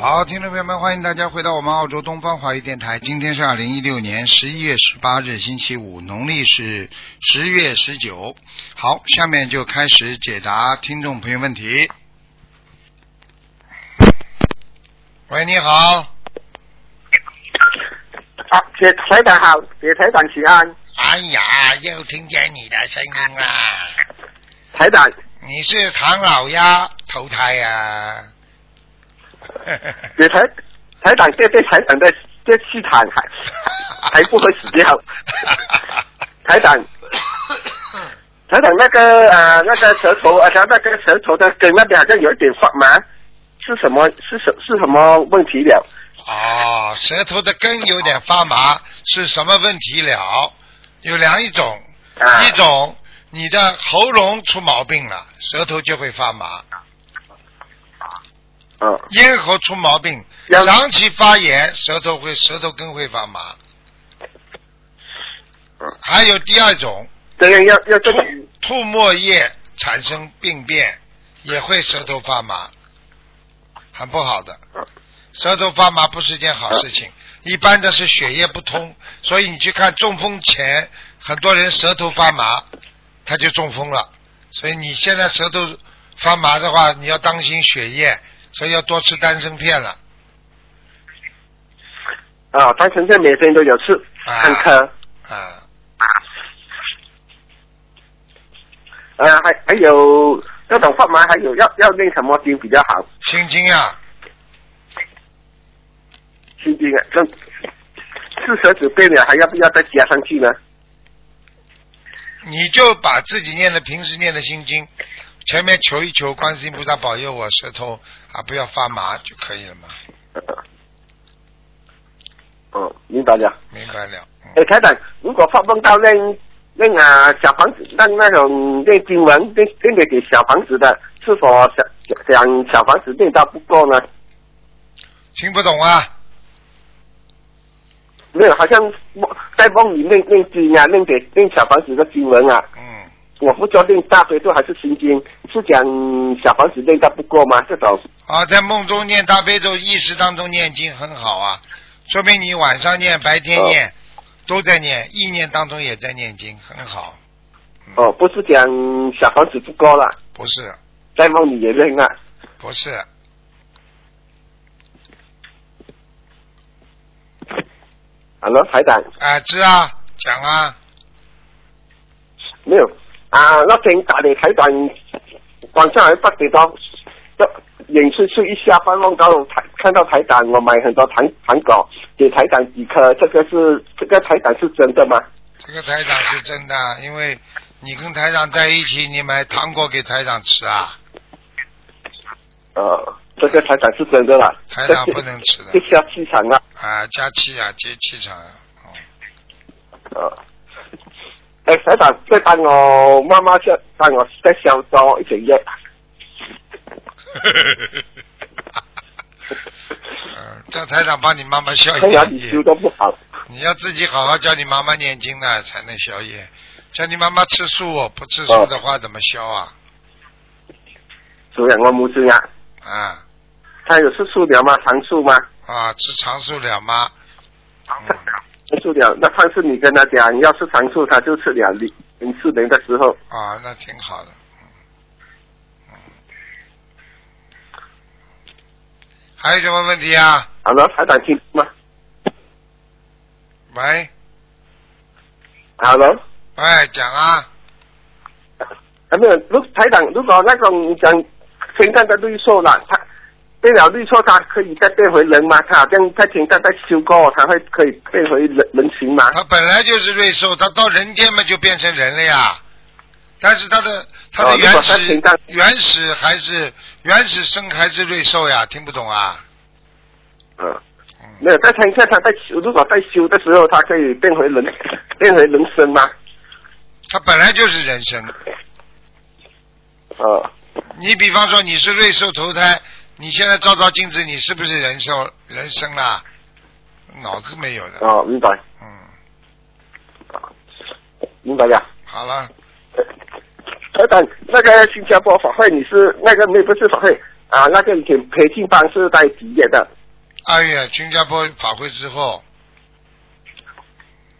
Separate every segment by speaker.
Speaker 1: 好，听众朋友们，欢迎大家回到我们澳洲东方华语电台。今天是二零一六年十一月十八日，星期五，农历是十月十九。好，下面就开始解答听众朋友问题。喂，你好，
Speaker 2: 啊，铁台长好，铁台长请安。
Speaker 1: 哎呀，又听见你的声音啦！
Speaker 2: 台长，
Speaker 1: 你是唐老鸭投胎呀、
Speaker 2: 铁台台长这这台长的这气场还还不会死掉。台长，台长那个呃那个舌头，啊，他那个舌头的根那边好像有一点发麻，是什么是什是什么问题了？
Speaker 1: 哦，舌头的根有点发麻，是什么问题了？有两一种，
Speaker 2: 啊
Speaker 1: 一种你的喉咙出毛病了，舌头就会发麻；
Speaker 2: 嗯，
Speaker 1: 咽喉出毛病，长期发炎，舌头会舌头根会发麻。
Speaker 2: 嗯
Speaker 1: 还有第二种，
Speaker 2: 这样要要这
Speaker 1: 吐
Speaker 2: 个
Speaker 1: 吐沫液产生病变，也会舌头发麻，很不好的。
Speaker 2: 嗯
Speaker 1: 舌头发麻不是件好事情，一般的是血液不通，所以你去看中风前，很多人舌头发麻，他就中风了。所以你现在舌头发麻的话，你要当心血液，所以要多吃丹参片了。
Speaker 2: 啊，丹参片每天都有吃，
Speaker 1: 啊
Speaker 2: 看。啊。
Speaker 1: 啊，
Speaker 2: 呃，还还有这种发麻，还有要要念什么经比较好？
Speaker 1: 心经呀、
Speaker 2: 心经啊，这四舌指变了，还要不要再加上去呢？
Speaker 1: 你就把自己念的平时念的心经，前面求一求观世音菩萨保佑我舌头啊不要发麻就可以了嘛，
Speaker 2: 哦，明白了。
Speaker 1: 明白了。嗯
Speaker 2: 哎，台长，如果发梦到那那啊小房子，那那种那经文练练给给小房子的，是否想想小房子念到不够呢？
Speaker 1: 听不懂啊？
Speaker 2: 没有，好像梦在梦里面念经啊，念给念小房子的经文啊，
Speaker 1: 嗯，
Speaker 2: 我不知道练大悲咒还是心经，是讲小房子练到不够吗？这种
Speaker 1: 啊，在梦中念大悲咒，意识当中念经很好啊，说明你晚上念、白天念、都在念，意念当中也在念经，很好。嗯、
Speaker 2: 哦，不是讲小房子不够了，
Speaker 1: 不是，
Speaker 2: 在梦里也练啊。
Speaker 1: 不是，
Speaker 2: 好了，台长，
Speaker 1: 啊，知啊，讲啊，
Speaker 2: 没有啊，那天打的台长，晚上还八点多，这演出去一下班望到台看到台长，我买很多糖糖果给台长几颗，这个是这个台长是真的吗？
Speaker 1: 这个台长是真的，因为你跟台长在一起，你买糖果给台长吃啊，
Speaker 2: 呃，这个台长是真的啦。
Speaker 1: 台长不能吃的
Speaker 2: 这下气场啊，
Speaker 1: 啊，加气啊，接气场啊。哦
Speaker 2: 呃，哎，台长 再帮我妈妈再帮我再消多一点药。
Speaker 1: 嗯，叫台长帮你妈妈消一点。你要自己好好教你妈妈念经呢，才能消业。叫你妈妈吃素，不吃素的话怎么消啊？
Speaker 2: 所以我母亲啊，
Speaker 1: 啊
Speaker 2: 他有吃素了吗？长素吗？
Speaker 1: 啊，吃长素了吗？嗯，
Speaker 2: 吃素了。那上次你跟他讲你要吃长寿，他就吃两粒零四年的时候，
Speaker 1: 啊，那挺好的。嗯，还有什么问题啊？
Speaker 2: 好了，台长听吗？
Speaker 1: 喂
Speaker 2: 好了，
Speaker 1: 喂，讲啊。
Speaker 2: 还没有。如台长，如果那种讲天上的绿兽了，它变了绿兽，它可以再变回人吗？它好像在天上再修过，它会可以变回人人形吗？
Speaker 1: 它本来就是瑞兽，它到人间嘛就变成人了呀。但是它的它的原始、原始还是原始生还是瑞兽呀？听不懂啊？
Speaker 2: 嗯。
Speaker 1: 嗯，
Speaker 2: 没有，在天下它在修，如果在修的时候，它可以变回人，变回人身吗？
Speaker 1: 它本来就是人生，
Speaker 2: 呃，
Speaker 1: 你比方说你是瑞兽投胎，你现在照照镜子，你是不是人生人生啦？脑子没有的。
Speaker 2: 哦，明白，
Speaker 1: 嗯，
Speaker 2: 明白呀。
Speaker 1: 好了，
Speaker 2: 台长，那个新加坡法会你是那个没不是法会啊？那个以前培训班是在几月的？
Speaker 1: 二月新加坡法会之后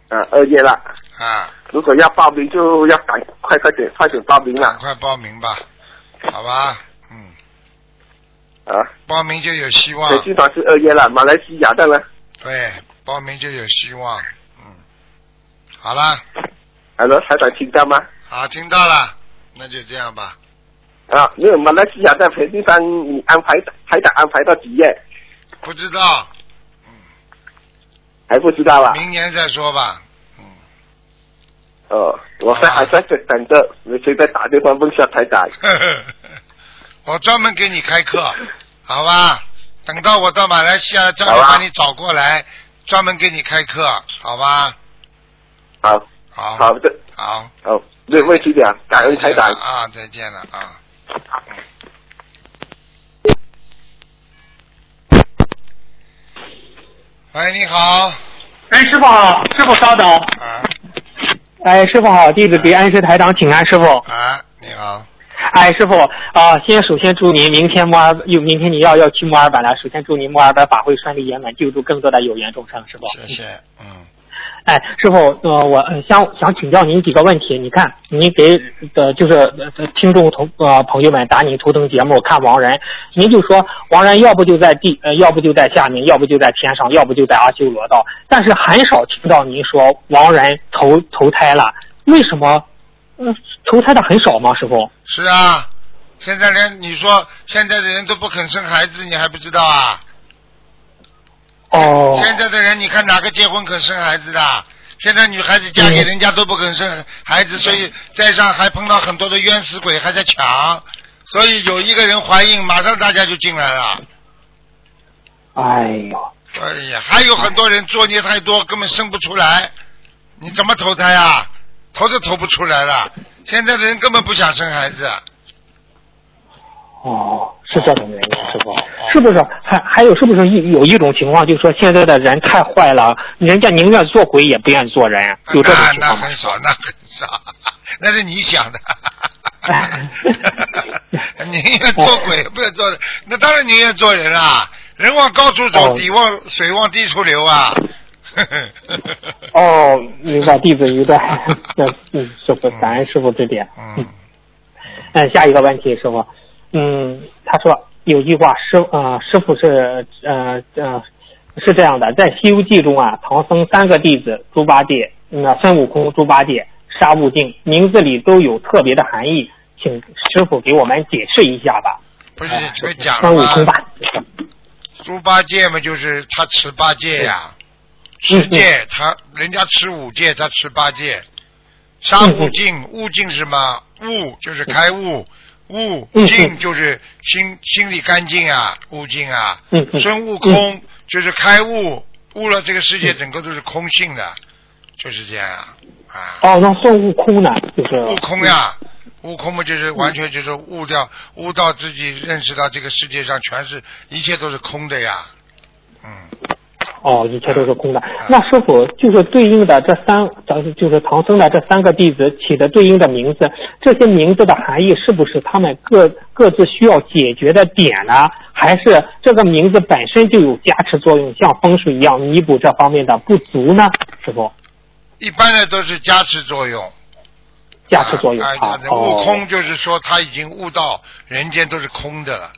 Speaker 2: 啊，二月了。
Speaker 1: 啊，
Speaker 2: 如果要报名，就要赶快快点快点报名了
Speaker 1: 赶快报名吧，好吧？嗯，
Speaker 2: 啊！
Speaker 1: 报名就有希望
Speaker 2: 培。训班是二月了，马来西亚的呢？
Speaker 1: 对，报名就有希望。嗯，好了，
Speaker 2: 好了，台长听到吗？
Speaker 1: 好，听到了，那就这样吧。
Speaker 2: 啊，没有马来西亚在培训班，你安排台长安排到几月？
Speaker 1: 不知道，
Speaker 2: 还不知道啊？
Speaker 1: 明年再说吧。嗯，
Speaker 2: 哦，我在还在等着，你现在打电话问下台长。
Speaker 1: 我专门给你开课，好吧？等到我到马来西亚，专门把你找过来，专门给你开课，好吧？
Speaker 2: 好，
Speaker 1: 好，
Speaker 2: 好的，
Speaker 1: 好，
Speaker 2: 好，没有问题的，感恩台长
Speaker 1: 再见了。啊，再见了啊。喂，你好，
Speaker 3: 哎，师傅好，师傅稍等。
Speaker 1: 啊
Speaker 3: 哎，师傅好，弟子给安师台长请安，师傅。
Speaker 1: 啊，你好，
Speaker 3: 哎，师傅啊、先首先祝您明天墨尔有明天你要要去墨尔本了，首先祝您墨尔本法会顺利圆满，救助更多的有缘众生，师傅。
Speaker 1: 谢谢，嗯，
Speaker 3: 哎，师傅，呃，我呃想想请教您几个问题。你看，您给的就是呃听众同呃朋友们打你图腾节目看亡人，您就说亡人要不就在地，呃，要不就在下面，要不就在天上，要不就在阿修罗道，但是很少听到您说亡人投投胎了，为什么？嗯，投胎的很少吗？师傅？
Speaker 1: 是啊，现在连你说现在的人都不肯生孩子，你还不知道啊？
Speaker 3: 哦，
Speaker 1: 现在的人，你看哪个结婚肯生孩子的？现在女孩子嫁给人家都不肯生孩子，所以在上还碰到很多的冤死鬼还在抢，所以有一个人怀孕，马上大家就进来了。
Speaker 3: 哎呦，
Speaker 1: 哎呀，还有很多人作孽太多，根本生不出来，你怎么投胎啊？投都投不出来了。现在的人根本不想生孩子，
Speaker 3: 哦，是这种原因，师傅，是不是？还还有是不是一有一种情况，就是说现在的人太坏了，人家宁愿做鬼也不愿意做人，有这种
Speaker 1: 那
Speaker 3: 情况吗？
Speaker 1: 那很少，那很少，那是你想的。宁愿做鬼不愿做人，那当然宁愿做人啦。人往高处走，
Speaker 3: 哦
Speaker 1: 底往水往低处流啊。
Speaker 3: 哦，明白，弟子一段。那嗯，师傅，感恩师傅指点。
Speaker 1: 嗯，
Speaker 3: 嗯，下一个问题，师傅，嗯，他说有句话，师呃师傅是呃呃是这样的，在《西游记》中啊，唐僧三个弟子猪八戒、那、孙悟空、猪八戒、沙悟净名字里都有特别的含义，请师傅给我们解释一下吧。
Speaker 1: 不是
Speaker 3: 哎
Speaker 1: 这个讲
Speaker 3: 孙悟空？吧。
Speaker 1: 猪八戒嘛，就是他持八戒呀，
Speaker 3: 嗯
Speaker 1: 持戒他人家吃五戒，他吃八戒。沙
Speaker 3: 嗯
Speaker 1: 悟净，悟净是什么？悟就是开悟，悟
Speaker 3: 嗯
Speaker 1: 净
Speaker 3: 嗯
Speaker 1: 就是心心里干净啊，悟净啊。孙悟空就是开悟，悟了这个世界整个都是空性的，就是这样啊。啊，
Speaker 3: 哦，那孙悟空呢？就是
Speaker 1: 悟空呀，悟空嘛就是完全就是悟掉，悟到自己认识到这个世界上全是一切都是空的呀。嗯，
Speaker 3: 哦，一切都是空的
Speaker 1: 啊。
Speaker 3: 那师傅就是对应的这三，咱就是唐僧的这三个弟子起的对应的名字，这些名字的含义是不是他们各各自需要解决的点呢？还是这个名字本身就有加持作用，像风水一样弥补这方面的不足呢？师傅，
Speaker 1: 一般的都是加持作用。
Speaker 3: 加持作用
Speaker 1: 啊，悟空
Speaker 3: 哦
Speaker 1: 就是说他已经悟到人间都是空的了，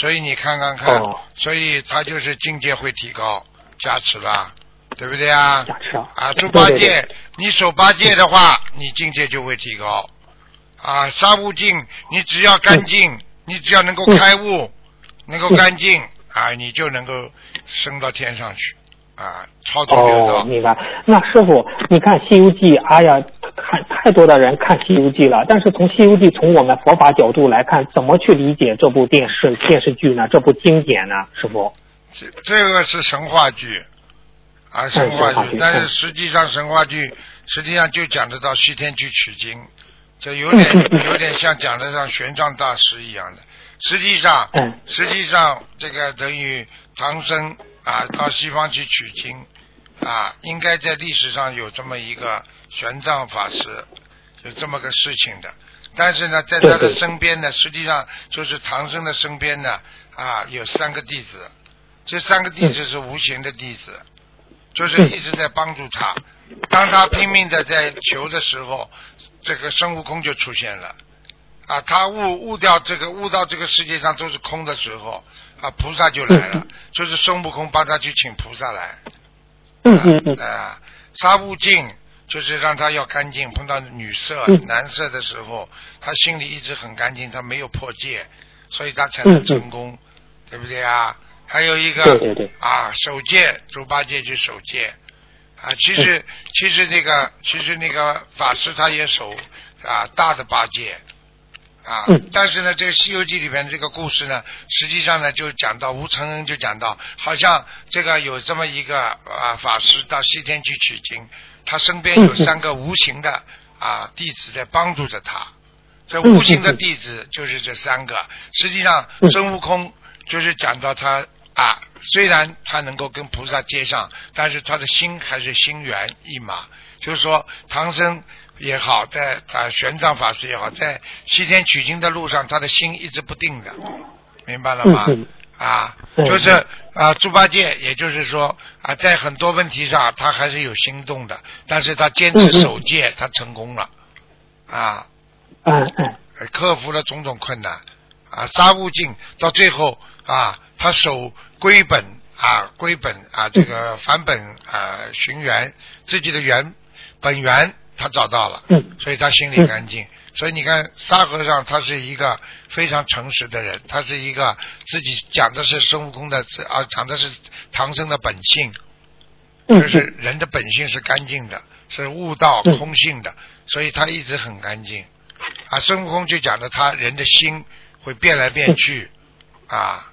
Speaker 1: 所以你看看看，
Speaker 3: 哦
Speaker 1: 所以他就是境界会提高，加持了，对不对啊？
Speaker 3: 加持啊
Speaker 1: 啊，猪八戒
Speaker 3: 对，
Speaker 1: 你守八戒的话，你境界就会提高。啊，沙悟净，你只要干净，你只要能够
Speaker 3: 嗯
Speaker 1: 开悟，能够
Speaker 3: 嗯
Speaker 1: 干净啊，你就能够升到天上去，啊，超度六
Speaker 3: 哦，明白。那师傅，你看《西游记》，哎呀，看太多的人看《西游记》了。但是从《西游记》从我们佛法角度来看，怎么去理解这部电视电视剧呢？这部经典呢？师傅？
Speaker 1: 这这个是神话剧啊，神话剧。但是实际上神话剧实际上就讲得到西天去取经，就有点有点像讲的像玄奘大师一样的。实际上，
Speaker 3: 嗯。
Speaker 1: 实际上这个等于唐僧啊到西方去取经啊，应该在历史上有这么一个玄奘法师，有这么个事情的。但是呢，在他的身边呢，实际上就是唐僧的身边呢啊有三个弟子，这三个弟子是无形的弟子，就是一直在帮助他。当他拼命的在求的时候，这个孙悟空就出现了。啊，他悟悟掉这个悟到这个世界上都是空的时候，啊，菩萨就来了，就是孙悟空帮他去请菩萨来。
Speaker 3: 嗯嗯嗯
Speaker 1: 啊，杀悟净就是让他要干净，碰到女色、
Speaker 3: 嗯
Speaker 1: 男色的时候，他心里一直很干净，他没有破戒，所以他才能成功，对不对啊？还有一个
Speaker 3: 对对对。
Speaker 1: 啊，守戒，猪八戒去守戒。啊。其
Speaker 3: 嗯
Speaker 1: 实其实那个其实那个法师他也守啊大的八戒。啊
Speaker 3: 嗯，
Speaker 1: 但是呢，这个《西游记》里面这个故事呢，实际上呢就讲到吴承恩就讲到，好像这个有这么一个啊法师到西天去取经，他身边有三个无形的啊弟子在帮助着他。这无形的弟子就是这三个。实际上，
Speaker 3: 嗯。
Speaker 1: 孙悟空就是讲到他啊，虽然他能够跟菩萨接上，但是他的心还是心猿意马。就是说，唐僧也好，在啊玄奘法师也好，在西天取经的路上，他的心一直不定的，明白了吗？
Speaker 3: 嗯
Speaker 1: 啊，
Speaker 3: 嗯
Speaker 1: 就是啊，猪八戒，也就是说啊，在很多问题上他还是有心动的，但是他坚持守戒，他成功了，啊，
Speaker 3: 嗯嗯
Speaker 1: 呃克服了种种困难啊，沙悟净到最后啊，他守归本啊，归本啊，这个返本啊，寻源自己的源本源他找到了，
Speaker 3: 嗯。
Speaker 1: 所以他心里干净。所以你看，沙和尚他是一个非常诚实的人，他是一个自己讲的是孙悟空的啊，讲的是唐僧的本性，
Speaker 3: 嗯
Speaker 1: 就是人的本性是干净的，是悟道
Speaker 3: 嗯。
Speaker 1: 空性的，所以他一直很干净。啊，孙悟空就讲的他人的心会变来变去，啊，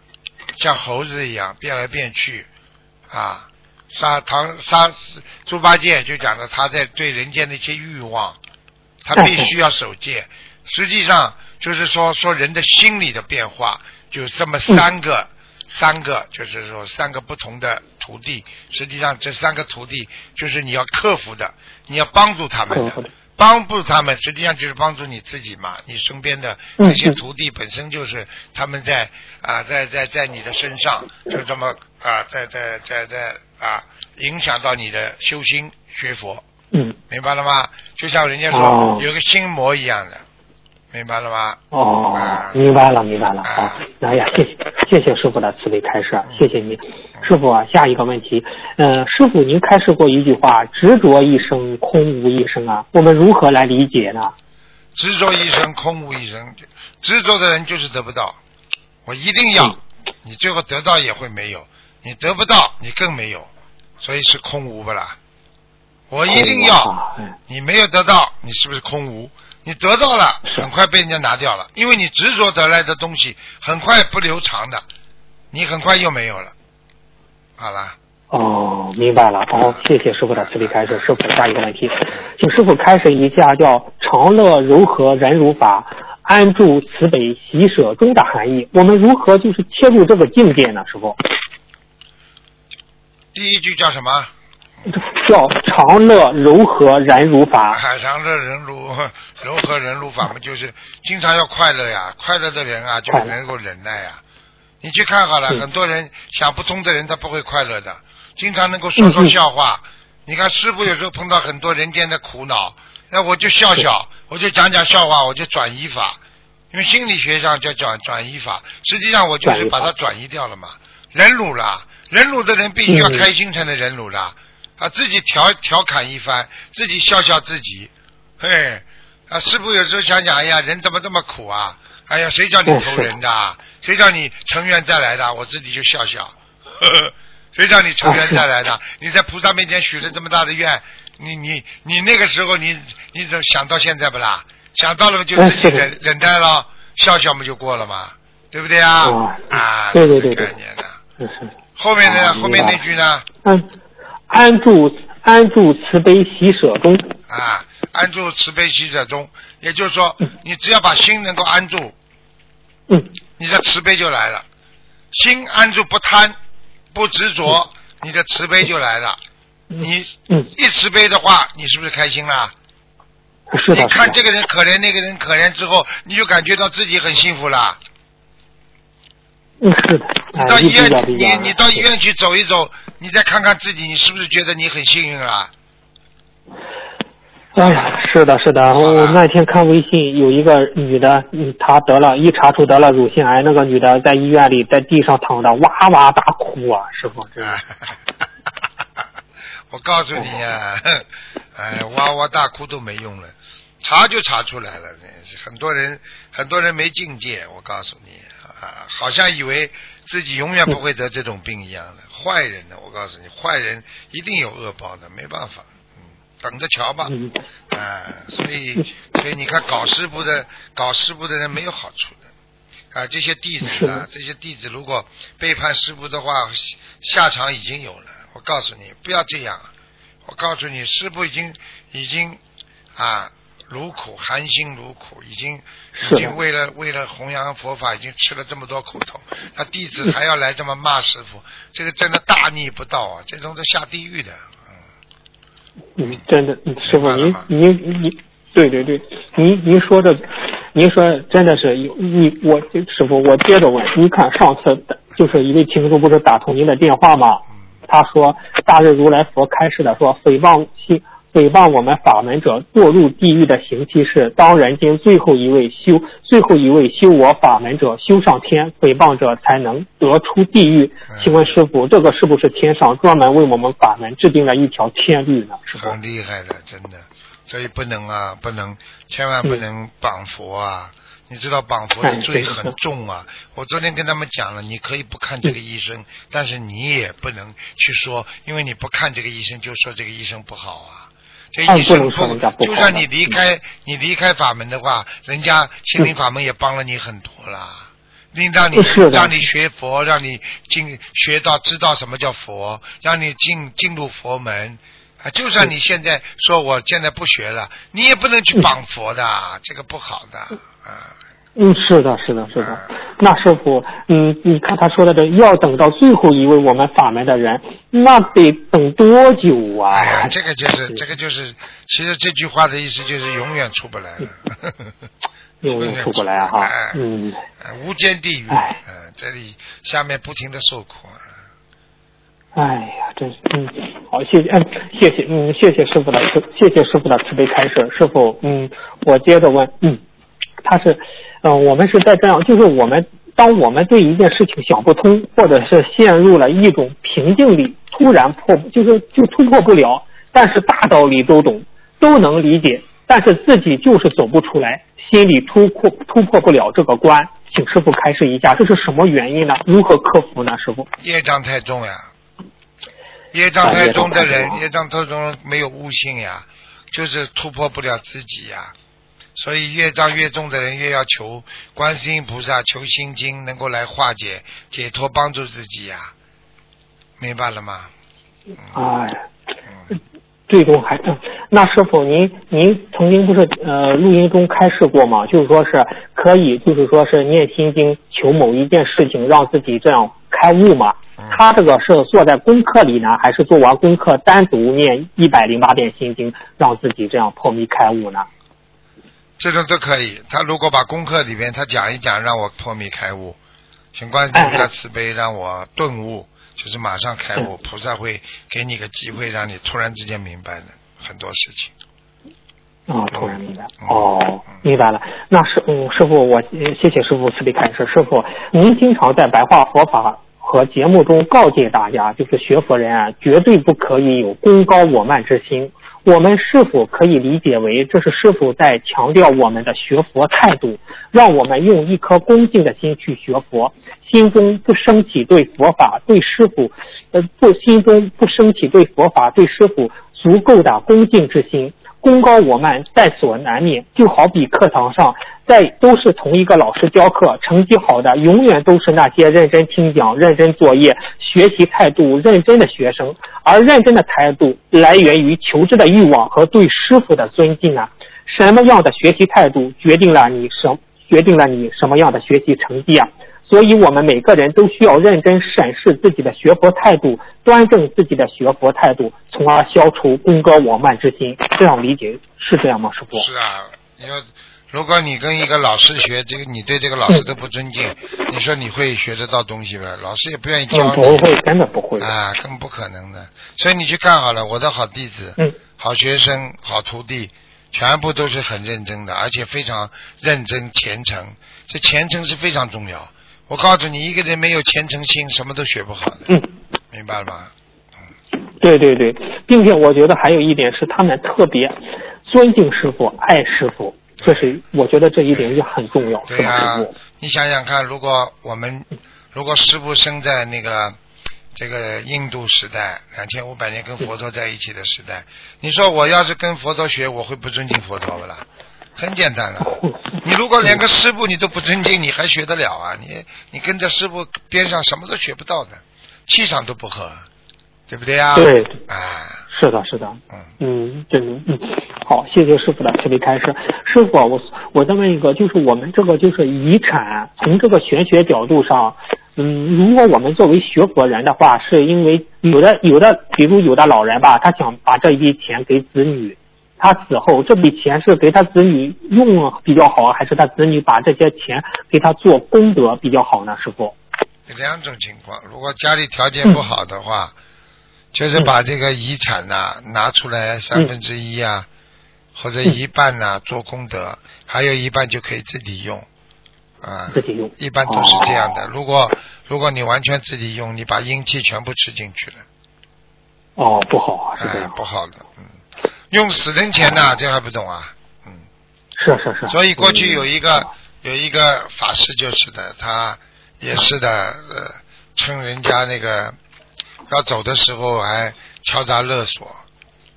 Speaker 1: 像猴子一样变来变去，啊，杀唐杀猪八戒就讲了他在对人间的一些欲望，他必须要守戒。实际上就是说说人的心理的变化，就这么三个、三个，就是说三个不同的徒弟。实际上这三个徒弟就是你要克服的，你要帮助他们的。帮助他们，实际上就是帮助你自己嘛。你身边的这些徒弟本身就是他们在啊，在在在你的身上，就这么啊，在在在在啊，影响到你的修心学佛，
Speaker 3: 嗯
Speaker 1: 明白了吗？就像人家说
Speaker 3: 哦
Speaker 1: 有个心魔一样的，明白了吗？
Speaker 3: 哦
Speaker 1: 啊，
Speaker 3: 明白了，明白了。
Speaker 1: 啊
Speaker 3: 好，哎呀，谢谢谢谢师傅的慈悲开示，
Speaker 1: 嗯
Speaker 3: 谢谢你。师傅啊，下一个问题，呃，师傅您开示过一句话：“执着一生，空无一生”啊，我们如何来理解呢？
Speaker 1: 执着一生，空无一生。执着的人就是得不到，我一定要，你最后得到也会没有，你得不到，你更没有，所以是空无不啦。我一定要，
Speaker 3: 啊，嗯
Speaker 1: 你没有得到，你是不是空无？你得到了，很快被人家拿掉了，因为你执着得来的东西很快不留长的，你很快又没有了。好了，
Speaker 3: 哦，明白了。好，谢谢师傅的慈悲开示。师傅，下一个问题，请师傅开示一下叫“常乐柔和忍辱法，安住慈悲喜舍中”的含义。我们如何就是切入这个境界呢？师傅，
Speaker 1: 第一句叫什么？
Speaker 3: 叫“常乐柔和忍辱法。
Speaker 1: 海上的人如柔和人如法嘛，就是经常要快乐呀，快乐的人啊就能够忍耐呀。你去看好了，
Speaker 3: 嗯。
Speaker 1: 很多人想不通的人他不会快乐的，经常能够说说笑话。你看师傅有时候碰到很多人间的苦恼，那我就笑笑，我就讲讲笑话，我就转移法，因为心理学上叫转转移法，实际上我就是把它转移掉了嘛，忍辱啦，忍辱的人必须要
Speaker 3: 嗯。
Speaker 1: 开心才能忍辱啦。啊，自己调调侃一番，自己笑笑自己，嘿，啊，师傅有时候想想，哎呀，人怎么这么苦啊？哎呀，谁叫你投人的啊？谁叫你成愿再来的？我自己就笑笑，呵呵，谁叫你成愿再来的？你在菩萨面前许了这么大的愿，你你你那个时候你你怎想到现在不啦？想到了就自己忍忍耐了，笑笑不就过了吗？对不对啊？
Speaker 3: 哦
Speaker 1: 啊，
Speaker 3: 对对对对
Speaker 1: 概念的。”。后面呢？
Speaker 3: 啊
Speaker 1: 后面那句呢？
Speaker 3: 安安住安住慈悲喜舍中。
Speaker 1: 啊，安住慈悲喜舍中，也就是说，你只要把心能够安住，
Speaker 3: 嗯
Speaker 1: 你的慈悲就来了。心安住不贪，不执着，你的慈悲就来了。你
Speaker 3: 嗯，
Speaker 1: 一慈悲的话，你是不是开心啦？
Speaker 3: 是的，
Speaker 1: 你看，这个人可怜，那个人可怜之后，你就感觉到自己很幸福了。
Speaker 3: 嗯是的，哎
Speaker 1: 到，医院，你你到医院去走一走，你再看看自己，你是不是觉得你很幸运啊？
Speaker 3: 哎呀，是的，是的，我那天看微信有一个女的，嗯，她得了，一查出得了乳腺癌，那个女的在医院里在地上躺着，哇哇大哭啊，师傅，真的，
Speaker 1: 我告诉你呀、哎，哇哇大哭都没用了，查就查出来了。很多人很多人没境界，我告诉你啊，好像以为自己永远不会得这种病一样的。坏人呢，我告诉你，坏人一定有恶报的，没办法，嗯，等着瞧吧。
Speaker 3: 嗯，
Speaker 1: 啊，所以所以你看，搞师傅的搞师傅的人没有好处的啊。这些弟子啊，这些弟子如果背叛师傅的话，下场已经有了。我告诉你，不要这样。我告诉你，师傅已经已经啊，如苦含辛茹苦，已经已经为了为了弘扬佛法，已经吃了这么多苦头。他弟子还要来这么骂师傅，这个真的大逆不道啊！这种都下地狱的。嗯
Speaker 3: 嗯，真的，嗯师傅，您您您，对对对，您您说的，您说真的是有你我师傅，我接着问，你看上次就是一位听众不是打通您的电话吗？
Speaker 1: 嗯
Speaker 3: 他说大日如来佛开示的说，诽谤信诽谤我们法门者堕入地狱的刑期是，当人间最后一位修最后一位修我法门者修上天，诽谤者才能得出地狱。请问师傅，这个是不是天上专门为我们法门制定了一条天律呢？师傅？
Speaker 1: 很厉害的，真的，所以不能啊，不能，千万不能绑佛啊！你知道绑佛的罪很重啊！我昨天跟他们讲了，你可以不看这个医生，但是你也不能去说，因为你不看这个医生，就说这个医生不好啊。这医生
Speaker 3: 不
Speaker 1: 就算你离开你离开法门的话，人家心灵法门也帮了你很多啦。令让你让你学佛，让你进学到知道什么叫佛，让你进进入佛门。啊！就算你现在说我现在不学了，你也不能去绑佛的，这个不好的啊！
Speaker 3: 嗯，是的，是的，是的
Speaker 1: 啊。
Speaker 3: 那师傅，嗯，你看他说的这，要等到最后一位我们法门的人，那得等多久啊？
Speaker 1: 哎呀，这个就是这个就是，其实这句话的意思就是永远出不来了，
Speaker 3: 永远出不来啊！哈
Speaker 1: 哎，
Speaker 3: 嗯，
Speaker 1: 呃无间地狱，
Speaker 3: 哎
Speaker 1: 嗯，这里下面不停的受苦啊。
Speaker 3: 哎呀，真是，嗯，好，谢谢，嗯，谢谢，嗯，谢谢师傅的，谢谢师傅的慈悲开示。师傅，嗯，我接着问，嗯，他是，嗯、我们是在这样，就是我们当我们对一件事情想不通，或者是陷入了一种瓶颈里，突然破，就是就突破不了，但是大道理都懂，都能理解，但是自己就是走不出来，心里突破突破不了这个关，请师傅开示一下，这是什么原因呢？如何克服呢？师傅？
Speaker 1: 业障太重呀，业障太重的人，业障太重没有悟性呀，就是突破不了自己呀。所以越障越重的人，越要求观世音菩萨、求心经，能够来化解、解脱、帮助自己呀。明白了吗？
Speaker 3: 哎。
Speaker 1: 嗯，
Speaker 3: 最终还是，那师傅您您曾经不是呃录音中开示过吗？就是说是可以，就是说是念心经求某一件事情让自己这样开悟嘛？
Speaker 1: 嗯
Speaker 3: 他这个是做在功课里呢，还是做完功课单独念一百零八遍心经，让自己这样破迷开悟呢？
Speaker 1: 这种都可以。他如果把功课里面他讲一讲，让我破迷开悟，请观世音菩萨慈悲，让我顿悟，就是马上开悟。菩萨会给你个机会，让你突然之间明白的很多事情。
Speaker 3: 啊、突然明白
Speaker 1: 嗯
Speaker 3: 哦，明白了。那师嗯，师傅，我呃谢谢师傅慈悲开示。师傅，您经常在白话佛法和节目中告诫大家，就是学佛人啊，绝对不可以有功高我慢之心。我们是否可以理解为这是师傅在强调我们的学佛态度，让我们用一颗恭敬的心去学佛，心中不升起对佛法、对师傅，呃，不心中不升起对佛法、对师傅足够的恭敬之心。功高我慢在所难免。就好比课堂上，在都是同一个老师教课，成绩好的永远都是那些认真听讲、认真作业、学习态度认真的学生，而认真的态度来源于求知的欲望和对师傅的尊敬啊。什么样的学习态度决定了你什决定了你什么样的学习成绩啊？所以，我们每个人都需要认真审视自己的学佛态度，端正自己的学佛态度，从而消除功高我慢之心。这样理解是这样吗，师傅？
Speaker 1: 是啊，你要如果你跟一个老师学这个，你对这个老师都不尊敬，你说你会学得到东西吗？老师也不愿意教
Speaker 3: 嗯，
Speaker 1: 你。
Speaker 3: 不会，根本不会。
Speaker 1: 啊，更不可能的。所以你去看好了，我的好弟子、
Speaker 3: 嗯
Speaker 1: 好学生、好徒弟，全部都是很认真的，而且非常认真虔诚。这虔诚是非常重要。我告诉你，一个人没有虔诚心，什么都学不好的，
Speaker 3: 嗯，
Speaker 1: 明白了吗？
Speaker 3: 对对对，并且我觉得还有一点是他们特别尊敬师傅、爱师傅，这是我觉得这一点也很重要，
Speaker 1: 对呀、
Speaker 3: 师傅？
Speaker 1: 你想想看，如果我们如果师傅生在那个这个印度时代，两千五百年跟佛陀在一起的时代，你说我要是跟佛陀学，我会不尊敬佛陀不啦？很简单了，你如果连个师傅你都不尊敬，你还学得了啊？你你跟着师傅边上什么都学不到的，气场都不合，对不对呀？
Speaker 3: 对
Speaker 1: 啊，
Speaker 3: 是的，是的。
Speaker 1: 嗯，
Speaker 3: 嗯，真的，嗯，好，谢谢师傅的慈悲开示。师傅，我我再问一个，就是我们这个就是遗产，从这个玄学角度上，嗯，如果我们作为学佛人的话，是因为有的有的，比如有的老人吧，他想把这一笔钱给子女，他死后这笔钱是给他子女用比较好，还是他子女把这些钱给他做功德比较好呢？师傅？
Speaker 1: 两种情况，如果家里条件不好的话，就是把这个遗产呐、拿出来三分之一啊，或者一半呐、做功德，还有一半就可以自己用啊。
Speaker 3: 自己用
Speaker 1: 一般都是这样的。
Speaker 3: 哦
Speaker 1: 如果如果你完全自己用，你把阴气全部吃进去了，
Speaker 3: 哦，不好啊，是这
Speaker 1: 哎
Speaker 3: 样，，
Speaker 1: 不好的。嗯，用死人钱呐、这还不懂啊？嗯。
Speaker 3: 是是是。
Speaker 1: 所以过去有一个
Speaker 3: 嗯
Speaker 1: 有一个法师就是的，他也是的，呃，趁人家那个要走的时候还敲诈勒索，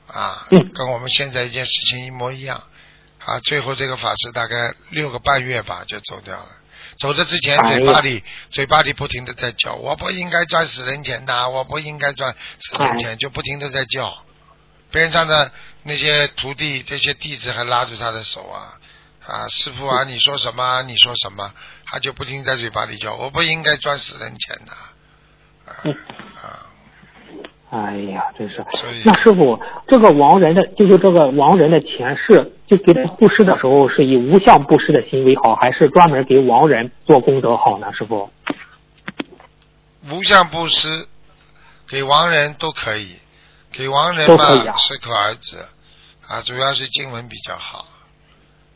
Speaker 1: 啊，
Speaker 3: 嗯
Speaker 1: 跟我们现在一件事情一模一样，啊，最后这个法师大概六个半月吧就走掉了。走的之前，嘴巴里嘴巴里不停的在叫，我不应该赚死人钱的，我不应该赚死人
Speaker 3: 哎
Speaker 1: 钱，就不停的在叫。边上的那些徒弟、这些弟子还拉住他的手啊啊，师傅啊，你说什么啊？你说什么？他就不停在嘴巴里叫，我不应该赚死人钱的。啊
Speaker 3: 嗯
Speaker 1: 啊，
Speaker 3: 哎呀，真是。
Speaker 1: 所以
Speaker 3: 那师傅，这个亡人的，就是这个亡人的前世，就给他布施的时候，是以无相布施的行为好，还是专门给亡人做功德好呢？师傅？
Speaker 1: 无相布施给亡人都可以，给亡人嘛适可而止啊，主要是经文比较好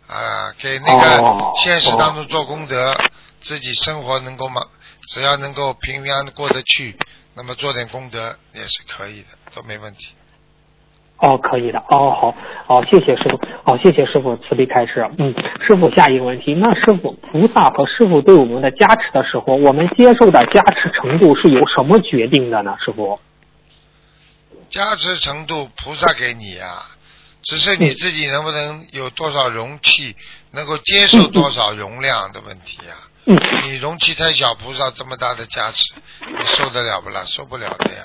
Speaker 1: 啊，给那个
Speaker 3: 哦
Speaker 1: 现实当中做功德，自己生活能够嘛，只要能够平平安安过得去，那么做点功德也是可以的，都没问题。
Speaker 3: 哦，可以的。哦，好，好，谢谢师傅。好，谢谢师傅慈悲开示。嗯，师傅，下一个问题，那师傅，菩萨和师傅对我们的加持的时候，我们接受的加持程度是由什么决定的呢？师傅？
Speaker 1: 加持程度菩萨给你啊，只是你自己能不能有多少容器，能够接受多少容量的问题啊。
Speaker 3: 嗯，
Speaker 1: 你容器太小，菩萨这么大的加持，你受得了不啦？受不了的呀。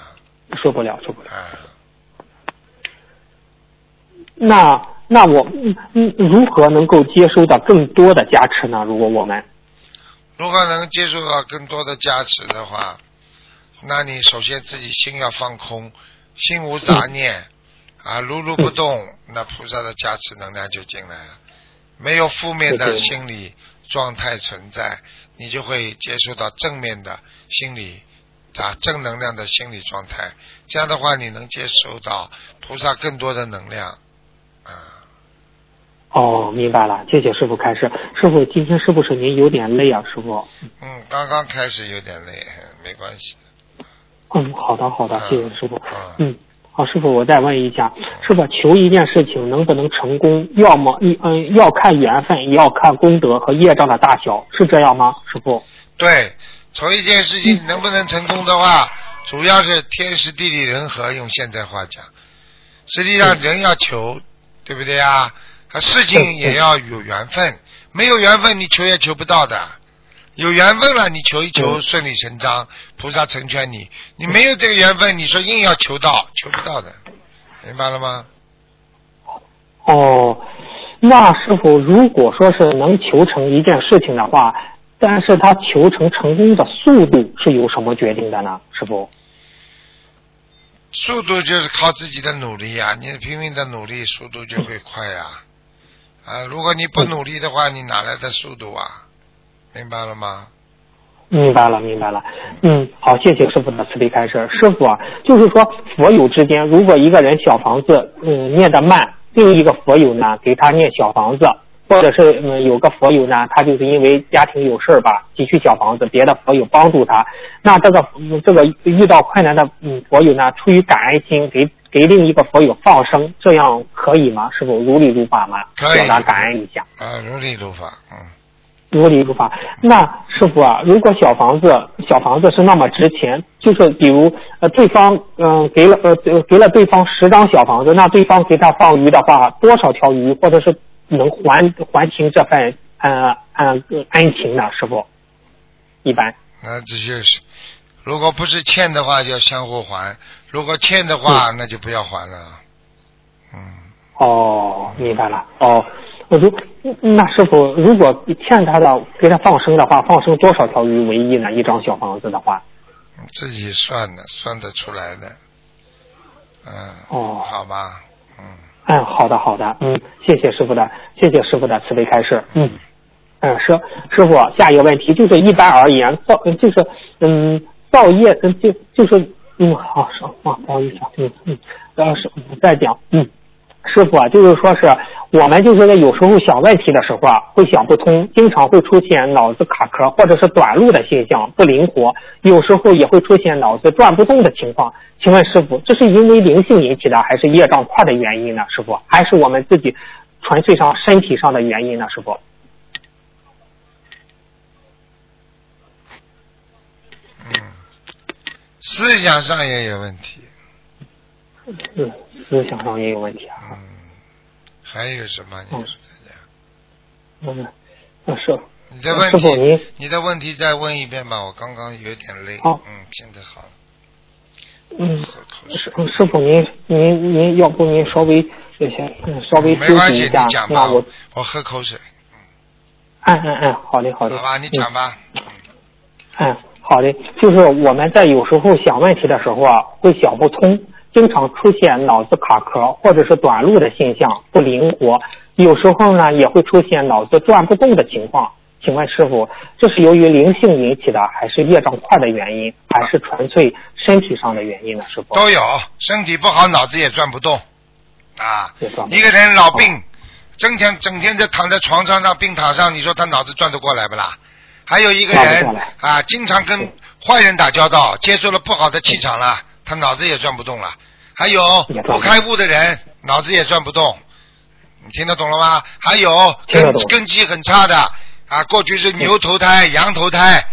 Speaker 3: 受不了，受不了。
Speaker 1: 啊，
Speaker 3: 那那我如何能够接收到更多的加持呢？如果我们
Speaker 1: 如何能接受到更多的加持的话，那你首先自己心要放空，心无杂念，啊，如如不动，那菩萨的加持能量就进来了。没有负面的心理状态存在，你就会接受到正面的心理啊正能量的心理状态。这样的话，你能接受到菩萨更多的能量啊。
Speaker 3: 哦，明白了，谢谢师傅开示。师傅，今天是不是您有点累啊？师傅？
Speaker 1: 嗯，刚刚开始有点累，没关系。
Speaker 3: 嗯，好的好的，谢谢师傅。
Speaker 1: 嗯
Speaker 3: 嗯，好，师傅，我再问一下，师傅，求一件事情能不能成功，要么一嗯要看缘分，也要看功德和业障的大小，是这样吗？师傅？
Speaker 1: 对，求一件事情能不能成功的话，主要是天时地利人和，用现在话讲，实际上人要求对不对啊？他事情也要有缘分，没有缘分你求也求不到的。有缘分了，你求一求顺理成章，菩萨成全你。你没有这个缘分，你说硬要求到，求不到的，明白了吗？
Speaker 3: 哦，那师傅，如果说是能求成一件事情的话，但是他求成成功的速度是由什么决定的呢？师傅？
Speaker 1: 速度就是靠自己的努力呀，你拼命的努力，速度就会快呀。啊，如果你不努力的话，你哪来的速度啊？明白了吗？
Speaker 3: 明白了，明白了。嗯，好，谢谢师傅的慈悲开示。师傅啊，就是说佛友之间，如果一个人小房子嗯念得慢，另一个佛友呢给他念小房子，或者是嗯有个佛友呢，他就是因为家庭有事儿吧，急需小房子，别的佛友帮助他，那这个嗯这个遇到困难的嗯佛友呢，出于感恩心给给另一个佛友放生，这样可以吗？是否如理如法吗？
Speaker 1: 可以
Speaker 3: 表达感恩一下。
Speaker 1: 啊，如理如法，嗯。
Speaker 3: 如理如法。那师傅啊，如果小房子小房子是那么值钱，就是比如呃对方嗯、给了呃呃给了对方十张小房子，那对方给他放鱼的话，多少条鱼或者是能还还清这份呃呃恩情呢？师傅，一般
Speaker 1: 那这就是，如果不是欠的话，就要相互还；如果欠的话，那就不要还了。嗯，
Speaker 3: 哦，明白了哦。我如那师傅，如果欠他的给他放生的话，放生多少条鱼为宜呢？一张小房子的话，
Speaker 1: 自己算的，算得出来的。嗯。
Speaker 3: 哦
Speaker 1: 好吧，嗯，
Speaker 3: 嗯，好的好的，嗯，谢谢师傅的，谢谢师傅的慈悲开示，嗯，嗯，师师傅，下一个问题就是一般而言，造就是嗯造业，嗯就就是嗯好说啊，不好意思啊，嗯嗯，呃是再讲，嗯，师傅啊，就是说是我们就是在有时候想问题的时候啊，会想不通，经常会出现脑子卡壳或者是短路的现象，不灵活，有时候也会出现脑子转不动的情况。请问师傅，这是因为灵性引起的，还是业障快的原因呢？师傅，还是我们自己纯粹上身体上的原因呢？师傅？
Speaker 1: 嗯，思想上也有问题。
Speaker 3: 嗯，思想上也有问题啊。
Speaker 1: 嗯，还有什么？你说的
Speaker 3: 嗯，啊是。
Speaker 1: 你的问
Speaker 3: 师傅您
Speaker 1: 题，你的问题再问一遍吧。我刚刚有点累。
Speaker 3: 好
Speaker 1: 嗯，现在好了。
Speaker 3: 嗯，师。师傅您您您要不您稍微呃先嗯稍微
Speaker 1: 没关系，
Speaker 3: 休息一下
Speaker 1: 你讲，吧
Speaker 3: 那我。
Speaker 1: 我喝口水。
Speaker 3: 嗯嗯嗯，好的好的。
Speaker 1: 好吧，你讲吧。嗯
Speaker 3: 嗯，好的，就是我们在有时候想问题的时候啊，会想不通，经常出现脑子卡壳或者是短路的现象，不灵活。有时候呢，也会出现脑子转不动的情况。请问师傅，这是由于灵性引起的，还是业障快的原因，还是纯粹身体上的原因呢？师傅？
Speaker 1: 都有，身体不好，脑子也转不动啊。一个人老病，整天整天在躺在床上上病榻上，你说他脑子转得过来不啦？还有一个人啊，经常跟坏人打交道，接受了不好的气场了，他脑子也转不动了。还有
Speaker 3: 不
Speaker 1: 开悟的人，脑子也转不动，你听得懂了吗？还有根根基很差的啊，过去是牛投胎、羊投胎，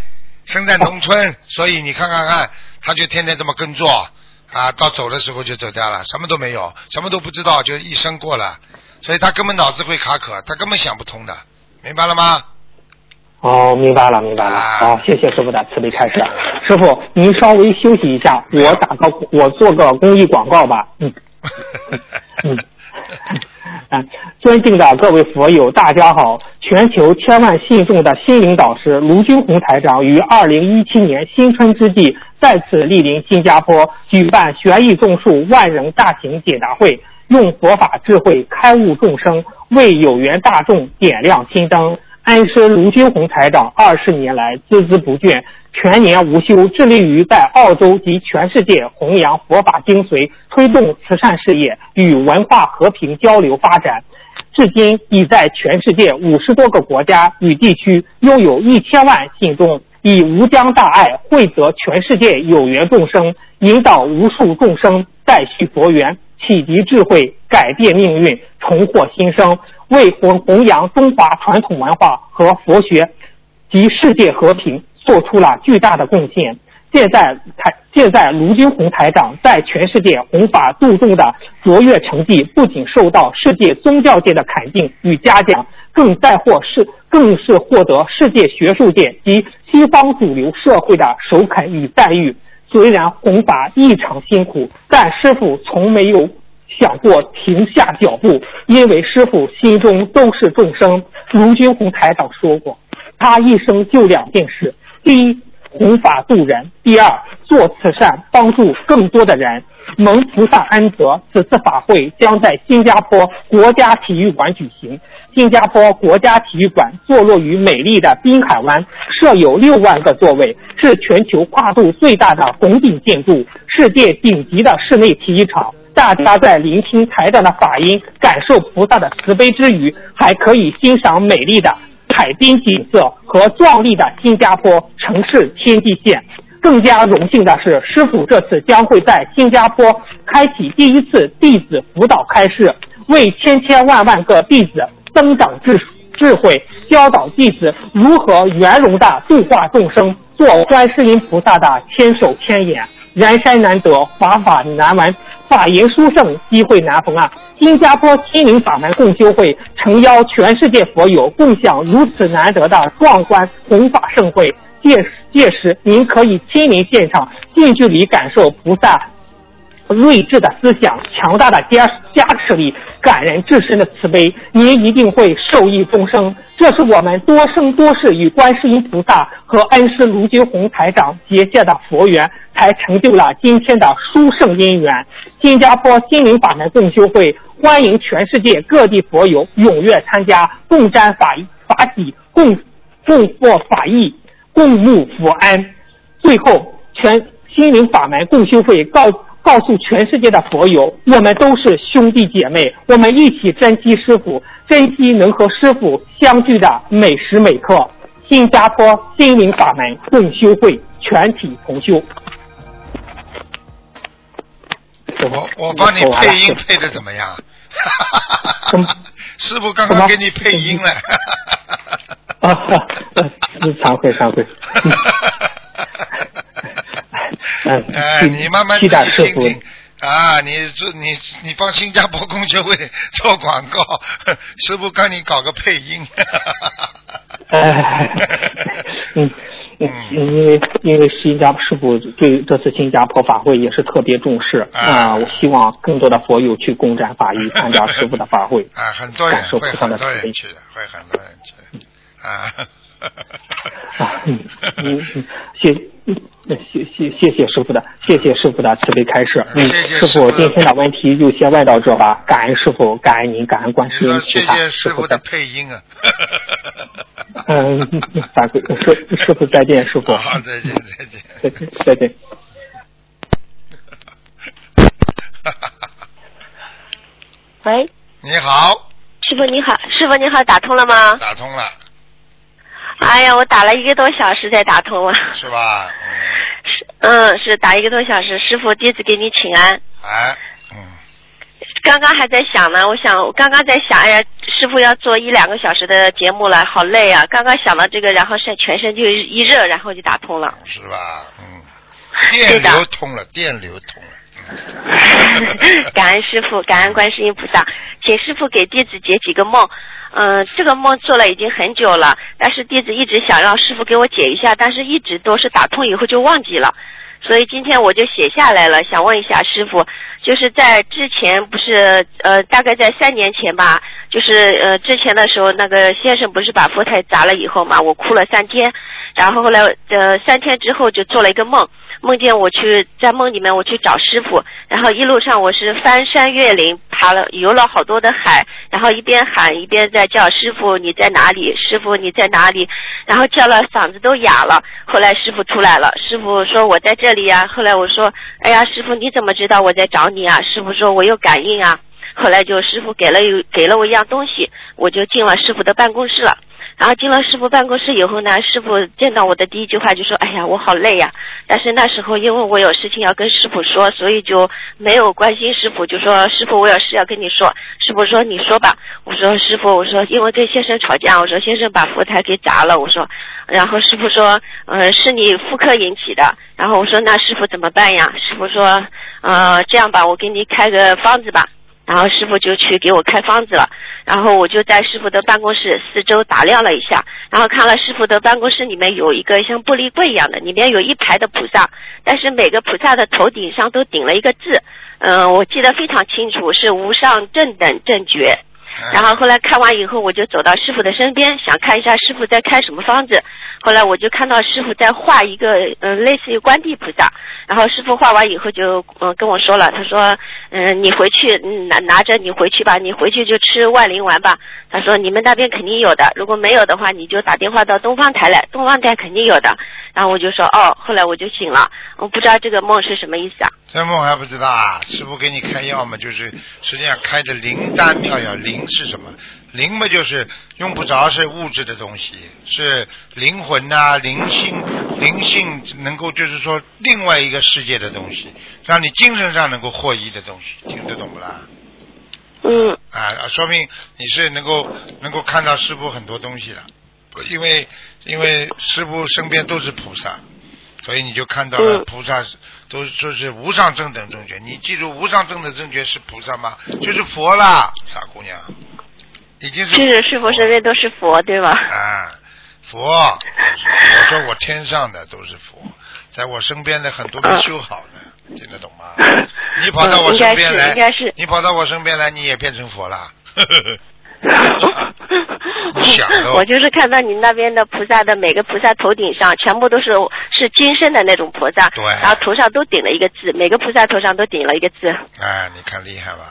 Speaker 1: 生在农村，所以你看看看，他就天天这么耕作啊，到走的时候就走掉了，什么都没有，什么都不知道，就一生过了，所以他根本脑子会卡壳，他根本想不通的，明白了吗？
Speaker 3: 哦，明白了，明白了。
Speaker 1: 啊
Speaker 3: 好，谢谢师傅的慈悲开示。师傅，您稍微休息一下，我打个我做个公益广告吧。嗯 嗯。嗯，尊敬的各位佛友，大家好！全球千万信众的心灵导师卢军红台长于二零一七年新春之际，再次莅临新加坡，举办悬疑种树万人大型解答会，用佛法智慧开悟众生，为有缘大众点亮心灯。安师卢军红台长二十年来孜孜不倦，全年无休，致力于在澳洲及全世界弘扬佛法精髓，推动慈善事业与文化和平交流发展。至今已在全世界五十多个国家与地区拥有一千万信众，以无疆大爱惠泽全世界有缘众生，引导无数众生再续佛缘，启迪智慧，改变命运，重获新生，为弘弘扬中华传统文化和佛学及世界和平做出了巨大的贡献。现在台现在卢军红台长在全世界弘法度众的卓越成绩，不仅受到世界宗教界的肯定与嘉奖，更在获世更是获得世界学术界及西方主流社会的首肯与赞誉。虽然弘法异常辛苦，但师傅从没有想过停下脚步，因为师傅心中都是众生。卢军红台长说过，他一生就两件事：第一，弘法度人；第二，做慈善，帮助更多的人。蒙菩萨恩泽，此次法会将在新加坡国家体育馆举行。新加坡国家体育馆坐落于美丽的滨海湾，设有六万个座位，是全球跨度最大的拱顶建筑，世界顶级的室内体育场。大家在聆听台长的法音，感受菩萨的慈悲之余，还可以欣赏美丽的海滨景色和壮丽的新加坡城市天际线。更加荣幸的是，师傅这次将会在新加坡开启第一次弟子辅导开示，为千千万万个弟子增长智智慧，教导弟子如何圆融的度化众生，做观世音菩萨的千手千眼。人山难得，法法难闻，法言殊胜，机会难逢啊！新加坡心灵法门共修会诚邀全世界佛友共享如此难得的壮观弘法盛会。届届时，您可以亲临现场，近距离感受菩萨睿智的思想、强大的加加持力、感人至深的慈悲，您一定会受益终生。这是我们多生多世与观世音菩萨和恩师卢金红台长结下的佛缘，才成就了今天的殊胜姻缘。新加坡心灵法门共修会欢迎全世界各地佛友踊跃参加，共沾法法喜，共共获法益。共沐福安。最后，全心灵法门共修会告告诉全世界的佛友，我们都是兄弟姐妹，我们一起珍惜师傅，珍惜能和师傅相聚的每时每刻。新加坡心灵法门共修会全体同修。
Speaker 1: 我我帮你配音配的怎么样？师傅刚刚给你配音了。
Speaker 3: 啊哈，惭愧惭愧。嗯，
Speaker 1: 哎，你慢慢
Speaker 3: 期待师傅
Speaker 1: 啊！你做你你帮新加坡工学会 做广告，师傅帮你搞个配音。
Speaker 3: 哎，嗯嗯，因为因为新加坡师傅对这次新加坡法会也是特别重视啊，我希望更多的佛友去共展法医，参加师傅的法会。
Speaker 1: 啊，很多人会很多人。去的，会很多人去的啊。
Speaker 3: 啊，嗯嗯嗯，谢嗯谢谢谢谢师傅的，谢谢师傅的慈悲开示。嗯，
Speaker 1: 谢谢
Speaker 3: 师傅
Speaker 1: 师傅
Speaker 3: 今天的问题就先问到这吧，感恩师傅，感恩您，感恩观世音菩萨，
Speaker 1: 谢谢师
Speaker 3: 师
Speaker 1: 傅的配音啊。
Speaker 3: 嗯，反馈师师傅再见，师傅，
Speaker 1: 好，再见再见。
Speaker 3: 再见 再见。
Speaker 4: 喂，
Speaker 1: 你好，
Speaker 4: 师傅你好，师傅你好，打通了吗？
Speaker 1: 打通了
Speaker 4: 哎呀，我打了一个多小时才打通了。
Speaker 1: 是吧？
Speaker 4: 是，嗯，是打一个多小时。师傅，弟子给你请安。
Speaker 1: 嗯，哎，嗯，
Speaker 4: 刚刚还在想呢，我想我刚刚在想，哎呀，师傅要做一两个小时的节目了，好累啊！刚刚想到这个，然后是全身就一热，然后就打通了。
Speaker 1: 是吧？嗯，电流通了，电流通了。
Speaker 4: 感恩师傅，感恩观世音菩萨，请师傅给弟子解几个梦。嗯、这个梦做了已经很久了，但是弟子一直想让师傅给我解一下，但是一直都是打通以后就忘记了，所以今天我就写下来了，想问一下师傅，就是在之前不是呃大概在三年前吧，就是呃之前的时候那个先生不是把佛台砸了以后嘛，我哭了三天，然后后来呃三天之后就做了一个梦。梦见我去在梦里面我去找师傅，然后一路上我是翻山越岭，爬了游了好多的海，然后一边喊一边在叫师傅你在哪里？师傅你在哪里？然后叫了嗓子都哑了。后来师傅出来了，师傅说我在这里呀、后来我说哎呀师傅你怎么知道我在找你啊？师傅说我有感应啊。后来就师傅给了给了我一样东西，我就进了师傅的办公室了。然后进了师傅办公室以后呢，师傅见到我的第一句话就说：“哎呀，我好累呀、但是那时候因为我有事情要跟师傅说，所以就没有关心师傅，就说师傅我有事要跟你说。师傅说你说吧。我说师傅，我说因为跟先生吵架，我说先生把佛台给砸了。我说，然后师傅说，呃，是你妇科引起的。然后我说，那师傅怎么办呀？师傅说，呃，这样吧，我给你开个方子吧。然后师傅就去给我开方子了，然后我就在师傅的办公室四周打量了一下，然后看了师傅的办公室里面有一个像玻璃柜一样的，里面有一排的菩萨，但是每个菩萨的头顶上都顶了一个字，嗯、我记得非常清楚，是无上正等正觉。然后后来看完以后，我就走到师傅的身边，想看一下师傅在开什么方子。后来我就看到师傅在画一个嗯、呃类似于观地菩萨，然后师傅画完以后就嗯、呃跟我说了，他说嗯、你回去拿拿着你回去吧，你回去就吃万灵丸吧。他说你们那边肯定有的，如果没有的话，你就打电话到东方台来，东方台肯定有的。然后我就说哦，后来我就醒了，我不知道这个梦是什么意思啊？
Speaker 1: 这梦还不知道啊？师傅给你开药嘛，就是实际上开的灵丹妙药。灵是什么？灵嘛就是用不着是物质的东西，是灵魂呐、灵性、灵性能够就是说另外一个世界的东西，让你精神上能够获益的东西，听得懂不啦？
Speaker 4: 嗯
Speaker 1: 啊，说明你是能够能够看到师傅很多东西的，因为因为师傅身边都是菩萨，所以你就看到了
Speaker 4: 嗯
Speaker 1: 菩萨都说是无上正等正觉。你记住，无上正等正觉是菩萨吗？就是佛啦，傻姑娘，已经是
Speaker 4: 是师傅身边都是佛，对吧？
Speaker 1: 啊，佛，我说我天上的都是佛，在我身边的很多没修好的，听得懂吗？你跑到我身边来，
Speaker 4: 嗯应该是应该是
Speaker 1: 你跑到我身边来，你也变成佛了。
Speaker 4: 我就是看到你那边的菩萨的每个菩萨头顶上全部都是是金身的那种菩萨，
Speaker 1: 对
Speaker 4: 然后头上都顶了一个字，每个菩萨头上都顶了一个字。
Speaker 1: 哎，你看厉害吧？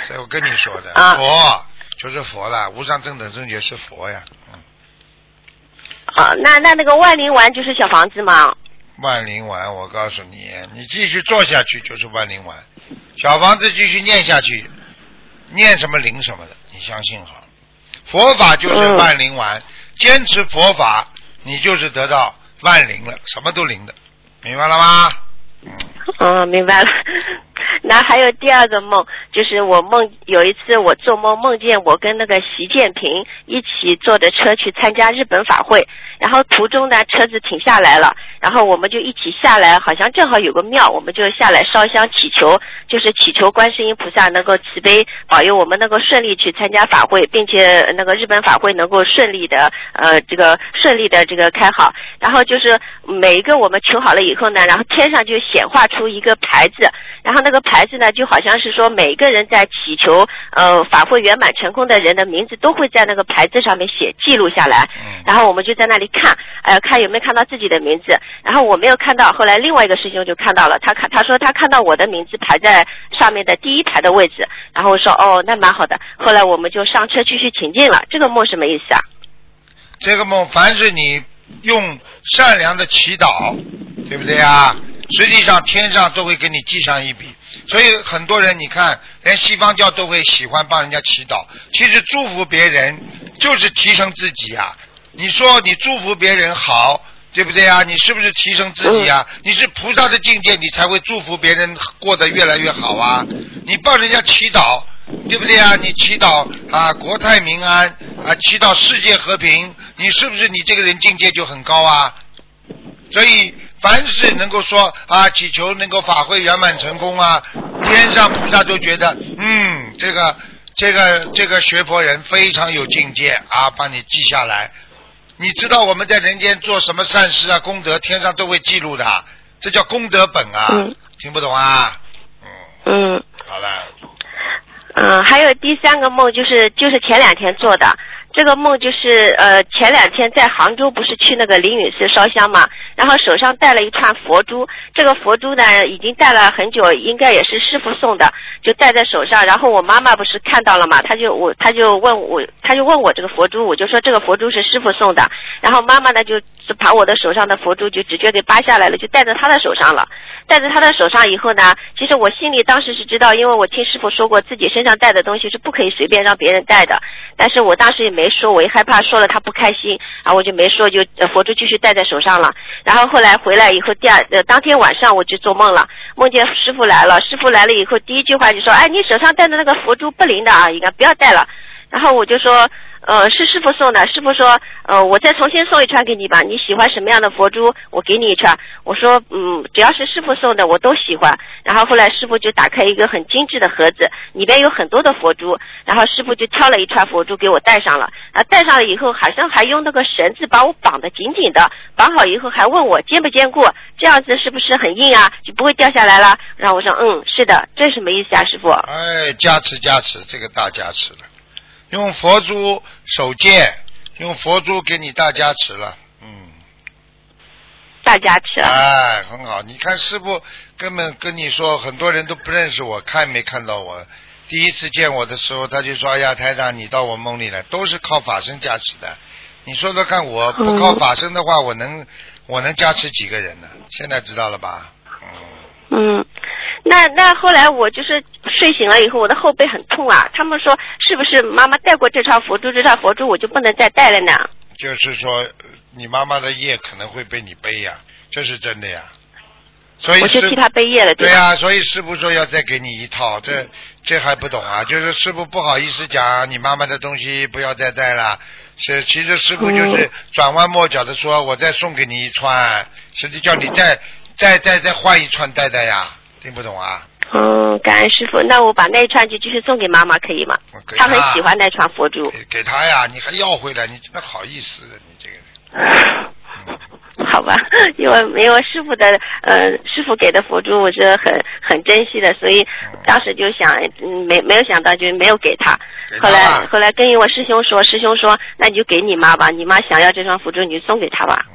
Speaker 1: 所以我跟你说的，
Speaker 4: 啊
Speaker 1: 佛就是佛了，无上正等正觉是佛呀。嗯，
Speaker 4: 啊，那那那个万灵丸就是小房子吗？
Speaker 1: 万灵丸，我告诉你，你继续做下去就是万灵丸，小房子继续念下去，念什么灵什么的，你相信好。佛法就是
Speaker 4: 嗯
Speaker 1: 万灵丸，坚持佛法，你就是得到万灵了，什么都灵的，明白了吗？嗯，
Speaker 4: 嗯，明白了。那还有第二个梦，就是我梦有一次我做梦梦见我跟那个习近平一起坐着车去参加日本法会，然后途中呢车子停下来了，然后我们就一起下来，好像正好有个庙，我们就下来烧香祈求，就是祈求观世音菩萨能够慈悲保佑我们能够顺利去参加法会，并且那个日本法会能够顺利的呃这个顺利的这个开好，然后就是每一个我们求好了以后呢，然后天上就显化出一个牌子，然后那个牌子呢就好像是说每个人在祈求呃法会圆满成功的人的名字都会在那个牌子上面写记录下来，
Speaker 1: 嗯
Speaker 4: 然后我们就在那里看，呃，看有没有看到自己的名字。然后我没有看到，后来另外一个师兄就看到了，他看他说他看到我的名字排在上面的第一排的位置。然后我说哦，那蛮好的。后来我们就上车继续前进了。这个梦什么意思啊？
Speaker 1: 这个梦，凡是你用善良的祈祷，对不对啊？实际上天上都会给你记上一笔。所以很多人，你看，连西方教都会喜欢帮人家祈祷。其实祝福别人就是提升自己啊、你说你祝福别人好，对不对啊？你是不是提升自己啊、你是菩萨的境界，你才会祝福别人过得越来越好啊。你帮人家祈祷，对不对啊？你祈祷啊国泰民安啊，祈祷世界和平，你是不是你这个人境界就很高啊？所以凡是能够说啊，祈求能够法会圆满成功啊，天上菩萨都觉得，嗯，这个这个这个学佛人非常有境界啊，帮你记下来。你知道我们在人间做什么善事啊、功德，天上都会记录的，这叫功德本啊。
Speaker 4: 嗯
Speaker 1: 听不懂啊？嗯，
Speaker 4: 嗯
Speaker 1: 好了，
Speaker 4: 嗯，还有第三个梦就是就是前两天做的。这个梦就是呃前两天在杭州不是去那个灵隐寺烧香嘛，然后手上戴了一串佛珠，这个佛珠呢已经戴了很久，应该也是师傅送的，就戴在手上。然后我妈妈不是看到了嘛，她就我她就问我，她就问我这个佛珠，我就说这个佛珠是师傅送的。然后妈妈呢就就把我的手上的佛珠就直接给扒下来了，就戴在她的手上了。戴在她的手上以后呢，其实我心里当时是知道，因为我听师傅说过，自己身上带的东西是不可以随便让别人带的。但是我当时也没说，我也害怕说了他不开心，然后我就没说，就佛珠继续戴在手上了。然后后来回来以后，第二当天晚上我就做梦了，梦见师傅来了，师傅来了以后，第一句话就说，哎，你手上戴的那个佛珠不灵的啊，应该不要戴了。然后我就说，呃，是师傅送的。师傅说，呃，我再重新送一串给你吧。你喜欢什么样的佛珠，我给你一串。我说，嗯，只要是师傅送的，我都喜欢。然后后来师傅就打开一个很精致的盒子，里边有很多的佛珠。然后师傅就挑了一串佛珠给我戴上了。啊，戴上了以后，好像还用那个绳子把我绑得紧紧的。绑好以后还问我坚不坚固，这样子是不是很硬啊？就不会掉下来了。然后我说，嗯，是的，这什么意思啊，师傅？
Speaker 1: 哎，加持加持，这个大加持了。用佛珠手剑，用佛珠给你大加持了，嗯。
Speaker 4: 大加持。
Speaker 1: 哎，很好。你看师傅根本跟你说，很多人都不认识我，看没看到我。第一次见我的时候，他就说：“哎呀，台长，你到我梦里来，都是靠法身加持的。”你说说看，我不靠法身的话，我能我能加持几个人呢？现在知道了吧？
Speaker 4: 嗯嗯。那那后来我就是睡醒了以后，我的后背很痛啊。他们说是不是妈妈带过这串佛珠？这串佛珠我就不能再带了呢？
Speaker 1: 就是说，你妈妈的业可能会被你背呀，这是真的呀。所以
Speaker 4: 我就替他背业了，
Speaker 1: 对呀，所以师傅说要再给你一套，这这还不懂啊？就是师傅不好意思讲，你妈妈的东西不要再带了。是，其实师傅就是转弯抹角的说，我再送给你一串，实际叫你再再再再换一串戴戴呀。听不懂啊？
Speaker 4: 嗯，感恩师傅，那我把那串就继续送给妈妈，可以吗？
Speaker 1: 她
Speaker 4: 很喜欢那串佛珠。
Speaker 1: 给她呀，你还要回来？你真的好意思，你这个人。
Speaker 4: 好吧，因为因为师傅的呃，师傅给的佛珠我是很很珍惜的，所以当时就想，没没有想到就没有给他。后来后来跟一位师兄说，师兄说，那你就给你妈吧，你妈想要这双佛珠，你就送给她吧。
Speaker 1: 嗯，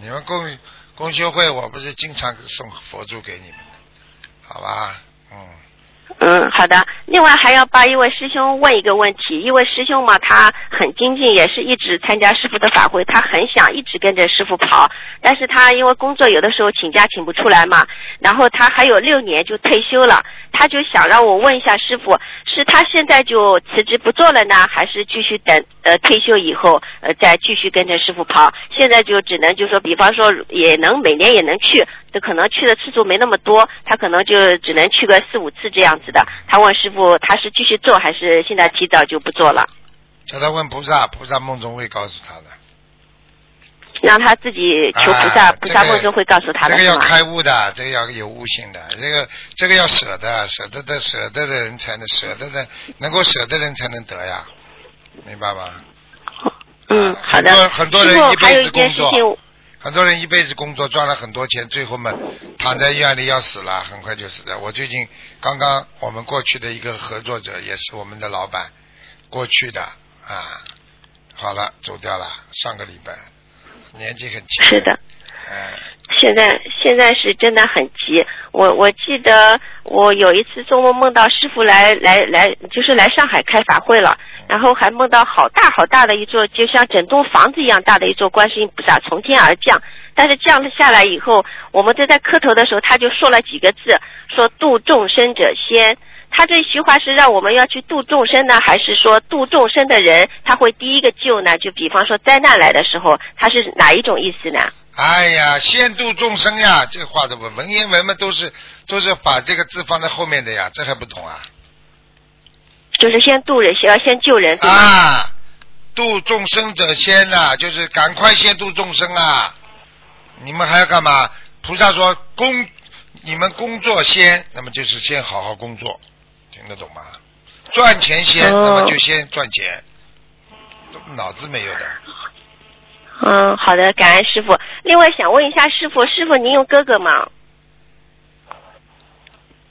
Speaker 1: 你们公公修会，我不是经常送佛珠给你们。好吧，嗯。
Speaker 4: 嗯，好的。另外还要帮一位师兄问一个问题，因为师兄嘛，他很精进，也是一直参加师傅的法会，他很想一直跟着师傅跑，但是他因为工作有的时候请假请不出来嘛，然后他还有六年就退休了，他就想让我问一下师傅，是他现在就辞职不做了呢，还是继续等呃退休以后呃再继续跟着师傅跑？现在就只能就说，比方说也能每年也能去。这可能去的次数没那么多，他可能就只能去个四五次这样子的。他问师傅，他是继续做还是现在提早就不做了？
Speaker 1: 叫他问菩萨，菩萨梦中会告诉他的。
Speaker 4: 让他自己求菩萨，菩萨梦中会告诉他的。
Speaker 1: 这个要开悟的，这个要有悟性的，这个这个要舍得，舍得的，舍得的人才能舍得的，能够舍得人才能得呀，明白吗？
Speaker 4: 嗯，好的。
Speaker 1: 很多很多人一辈子工
Speaker 4: 作。
Speaker 1: 很多人一辈子工作赚了很多钱，最后嘛躺在医院里要死了，很快就死了。我最近刚刚我们过去的一个合作者也是我们的老板过去的啊，好了走掉了，上个礼拜年纪很轻。
Speaker 4: 是的。现在现在是真的很急。我我记得我有一次做梦梦到师傅来来来，就是来上海开法会了，然后还梦到好大好大的一座，就像整栋房子一样大的一座观世音菩萨从天而降。但是降了下来以后，我们都在磕头的时候，他就说了几个字，说度众生者先。他这句话是让我们要去度众生呢，还是说度众生的人他会第一个救呢？就比方说灾难来的时候，他是哪一种意思呢？
Speaker 1: 哎呀，先度众生呀！这话怎么文言文嘛，都是都是把这个字放在后面的呀，这还不懂啊？
Speaker 4: 就是先度人，先要先救人，
Speaker 1: 啊，度众生者先呐，就是赶快先度众生啊！你们还要干嘛？菩萨说工，你们工作先，那么就是先好好工作，听得懂吗？赚钱先，那么就先赚钱，脑子没有的。
Speaker 4: 嗯，好的，感恩师傅。另外想问一下师傅，师傅您有哥哥吗？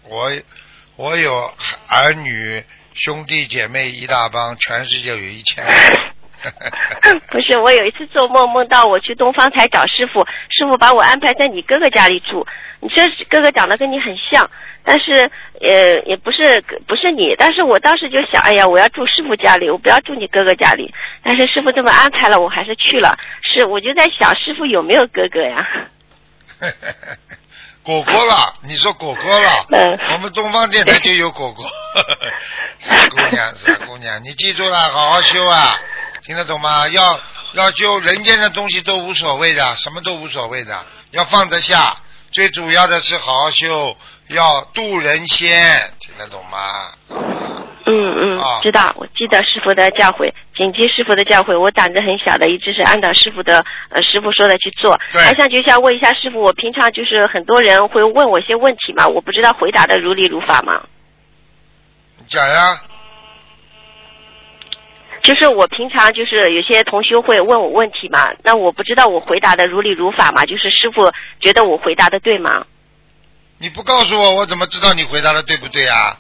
Speaker 1: 我我有儿女兄弟姐妹一大帮，全世界有一千个。
Speaker 4: 不是，我有一次做梦梦到我去东方台找师傅，师傅把我安排在你哥哥家里住。你说哥哥长得跟你很像。但是，呃，也不是不是你，但是我当时就想，哎呀，我要住师傅家里，我不要住你哥哥家里。但是师傅这么安排了，我还是去了。是，我就在想，师傅有没有哥哥呀？
Speaker 1: 果果了，你说果果了？
Speaker 4: 嗯。
Speaker 1: 我们东方电台就有果果。傻姑娘，傻姑娘，你记住了，好好修啊，听得懂吗？要要修人间的东西都无所谓的，什么都无所谓的，要放得下。最主要的是好好修。要渡人先，听得懂吗？
Speaker 4: 嗯嗯
Speaker 1: 啊，
Speaker 4: 知道，我记得师傅的教诲，谨记师傅的教诲。我胆子很小的，一直是按照师傅的呃师傅说的去做。
Speaker 1: 对
Speaker 4: 还想就想问一下师傅，我平常就是很多人会问我一些问题嘛，我不知道回答的如理如法吗。
Speaker 1: 你讲呀，
Speaker 4: 就是我平常就是有些同学会问我问题嘛，那我不知道我回答的如理如法嘛，就是师傅觉得我回答的对吗？
Speaker 1: 你不告诉我，我怎么知道你回答的对不对啊？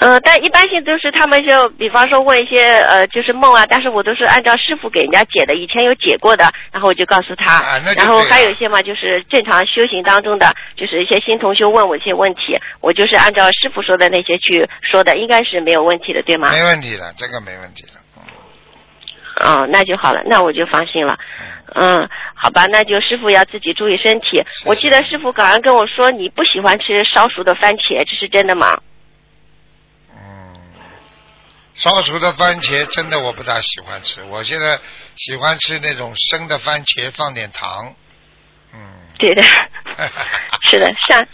Speaker 4: 呃，但一般性都是他们就比方说问一些呃就是梦啊，但是我都是按照师傅给人家解的，以前有解过的，然后我就告诉他。
Speaker 1: 啊那
Speaker 4: 然后还有一些嘛，就是正常修行当中的，就是一些新同学问我一些问题，我就是按照师傅说的那些去说的，应该是没有问题的，对吗？
Speaker 1: 没问题的，这个没问题的。嗯
Speaker 4: 哦，那就好了，那我就放心了。嗯，好吧，那就师傅要自己注意身体。我记得师傅刚刚跟我说你不喜欢吃烧熟的番茄，这是真的吗？
Speaker 1: 嗯，烧熟的番茄真的我不大喜欢吃，我现在喜欢吃那种生的番茄，放点糖。嗯。
Speaker 4: 对的，是的，上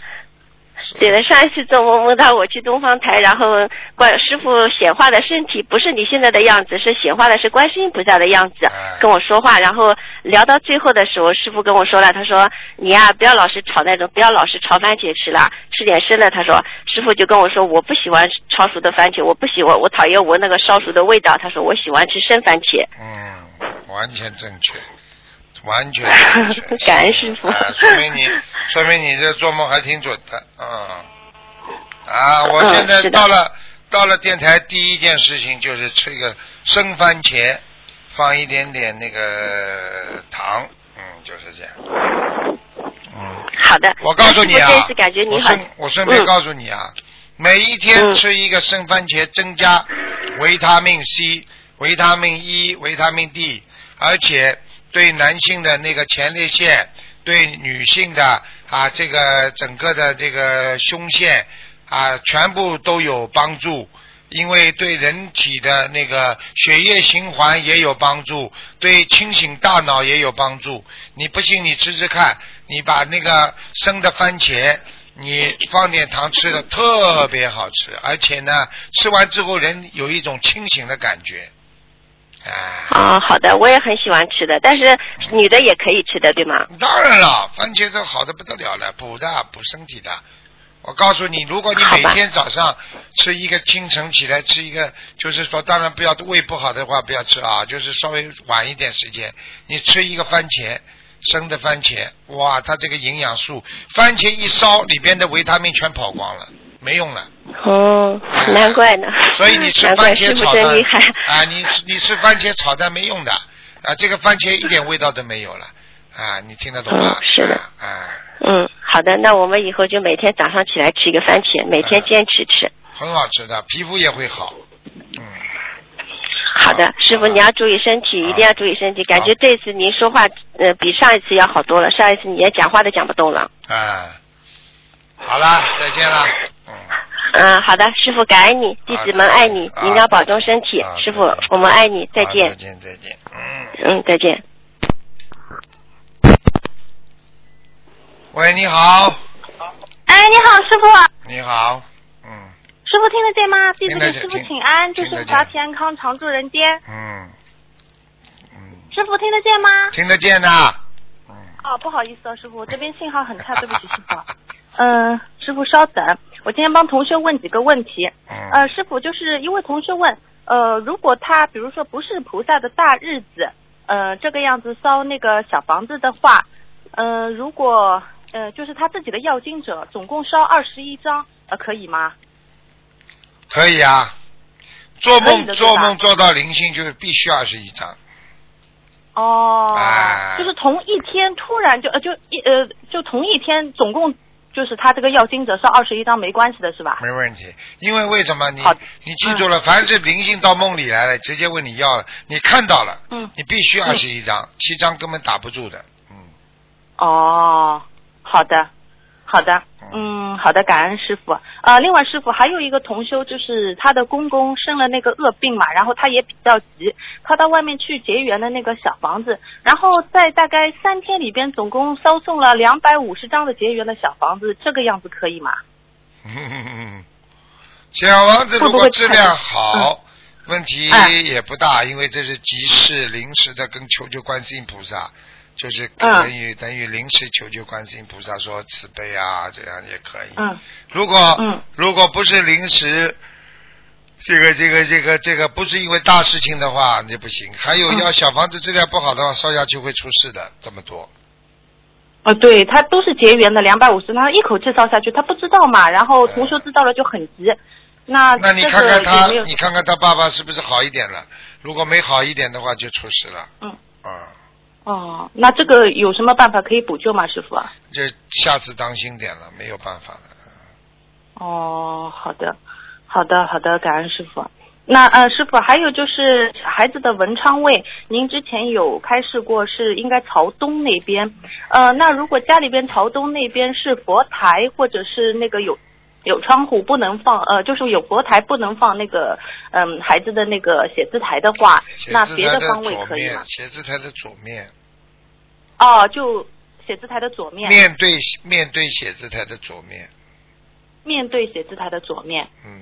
Speaker 4: 对的，上一次做梦梦到我去东方台，然后观师傅显化的身体不是你现在的样子，是显化的是观世音菩萨的样子
Speaker 1: 哎，
Speaker 4: 跟我说话。然后聊到最后的时候，师傅跟我说了，他说你呀、不要老是炒那种，不要老是炒番茄吃了，吃点生的。他说师傅就跟我说，我不喜欢炒熟的番茄，我不喜欢，我讨厌闻那个烧熟的味道。他说我喜欢吃生番茄。
Speaker 1: 嗯，完全正确，完全正确。
Speaker 4: 感恩师傅
Speaker 1: 啊，说明你，说明你这做梦还挺准的，嗯。啊，我
Speaker 4: 嗯
Speaker 1: 现在到了、到了电台，第一件事情就是吃一个生番茄，放一点点那个糖，嗯，就是这样。嗯，
Speaker 4: 好的，
Speaker 1: 我告诉你啊
Speaker 4: 那师傅这次感觉，你好
Speaker 1: 我顺，我顺便
Speaker 4: 嗯
Speaker 1: 告诉你啊，每一天
Speaker 4: 嗯
Speaker 1: 吃一个生番茄，增加维他命 C、维他命 E、维他命 D，而且对男性的那个前列腺，对女性的啊这个整个的这个胸腺啊，全部都有帮助。因为对人体的那个血液循环也有帮助，对清醒大脑也有帮助。你不信，你吃吃看，你把那个生的番茄，你放点糖吃的特别好吃，而且呢，吃完之后人有一种清醒的感觉。啊，
Speaker 4: 啊，好的，我也很喜欢吃的，但是女的也可以吃的，对吗？
Speaker 1: 当然了，番茄都好的不得了了，补的补身体的。我告诉你，如果你每天早上吃一个清晨起来吃一个，就是说，当然不要胃不好的话不要吃啊，就是稍微晚一点时间，你吃一个番茄，生的番茄，哇，它这个营养素，番茄一烧里边的维他命全跑光了，没用了。
Speaker 4: 哦，难怪呢。
Speaker 1: 所以你吃番茄炒蛋。啊，你你吃番茄炒蛋没用的啊，这个番茄一点味道都没有了啊，你听得懂吗？
Speaker 4: 嗯是的
Speaker 1: 啊，
Speaker 4: 嗯，好的，那我们以后就每天早上起来吃一个番茄，每天坚持吃。
Speaker 1: 很好吃的，皮肤也会好。嗯，
Speaker 4: 好的，师傅你要注意身体，一定要注意身体。感觉这次您说话呃比上一次要好多了，上一次你连讲话都讲不动了。
Speaker 1: 啊，好了，再见了。嗯，
Speaker 4: 嗯，好的，师傅感恩你，弟子们爱你，
Speaker 1: 啊
Speaker 4: 您要保重身体
Speaker 1: 啊。
Speaker 4: 师傅，我们爱你，再
Speaker 1: 见再
Speaker 4: 见。
Speaker 1: 再见。嗯，
Speaker 4: 嗯，再见。
Speaker 1: 喂，你好，
Speaker 5: 哎，你好，师傅，
Speaker 1: 你好，嗯
Speaker 5: 师傅听得见吗？弟子给师傅请安，祝师傅法体安康，常住人间。
Speaker 1: 嗯嗯，
Speaker 5: 师傅听得见吗？
Speaker 1: 听得见的。嗯，
Speaker 5: 哦，不好意思啊，师傅，我这边信号很差，对不起，师傅。嗯、师傅稍等，我今天帮同学问几个问题。
Speaker 1: 嗯
Speaker 5: 呃，师傅就是一位同学问，呃，如果他比如说不是菩萨的大日子，呃，这个样子烧那个小房子的话，呃，如果呃就是他自己的要经者总共烧二十一张，呃，可以吗？
Speaker 1: 可以啊。做梦做梦做到灵性就是必须二十一张。
Speaker 5: 哦，
Speaker 1: 哎。
Speaker 5: 就是同一天突然就呃就一呃就同一天总共就是他这个要金者是二十一张没关系的是吧？
Speaker 1: 没问题，因为为什么？你你记住了，凡是灵性到梦里来了，直接问你要了，你看到了，
Speaker 5: 嗯。
Speaker 1: 你必须二十一张，七张根本打不住的，嗯，
Speaker 5: 哦，好的，好的，嗯，好的，感恩师傅。呃，另外师傅还有一个同修，就是他的公公生了那个恶病嘛，然后他也比较急，他到外面去结缘的那个小房子，然后在大概三天里边，总共烧送了两百五十张的结缘的小房子，这个样子可以吗？
Speaker 1: 小房子如果质量
Speaker 5: 太
Speaker 1: 好，问题
Speaker 5: 哎。
Speaker 1: 也不大，因为这是急事临时的，跟求求观世音菩萨，就是
Speaker 5: 嗯
Speaker 1: 等于、等于临时求求观世音菩萨说慈悲啊，这样也可以。
Speaker 5: 嗯
Speaker 1: 如果、
Speaker 5: 嗯
Speaker 1: 如果不是临时，这个这个这个这个不是因为大事情的话，那不行。还有
Speaker 5: 嗯
Speaker 1: 要小房子质量不好的话，烧下去会出事的，这么多。
Speaker 5: 哦，对他都是结缘的，两百五十，他一口气烧下去，他不知道嘛，然后同学知道了就很急。那
Speaker 1: 那你看看他你看看他爸爸是不是好一点了？如果没好一点的话，就出事了。
Speaker 5: 嗯。
Speaker 1: 啊，
Speaker 5: 哦，那这个有什么办法可以补救吗，师傅？
Speaker 1: 啊？这下次当心点了，没有办法了。
Speaker 5: 哦，好的，好的，好的，感恩师傅。那呃，师傅还有就是孩子的文昌位，您之前有开示过是应该朝东那边，呃，那如果家里边朝东那边是佛台或者是那个有有窗户不能放，呃，就是有佛台不能放那个嗯、孩子的那个写字台的话，
Speaker 1: 写
Speaker 5: 那
Speaker 1: 别的
Speaker 5: 方位可以吗，？
Speaker 1: 写字台的左面，
Speaker 5: 哦，就写字台的左面，
Speaker 1: 面对面对写字台的左面，
Speaker 5: 面对写字台的左面。
Speaker 1: 嗯，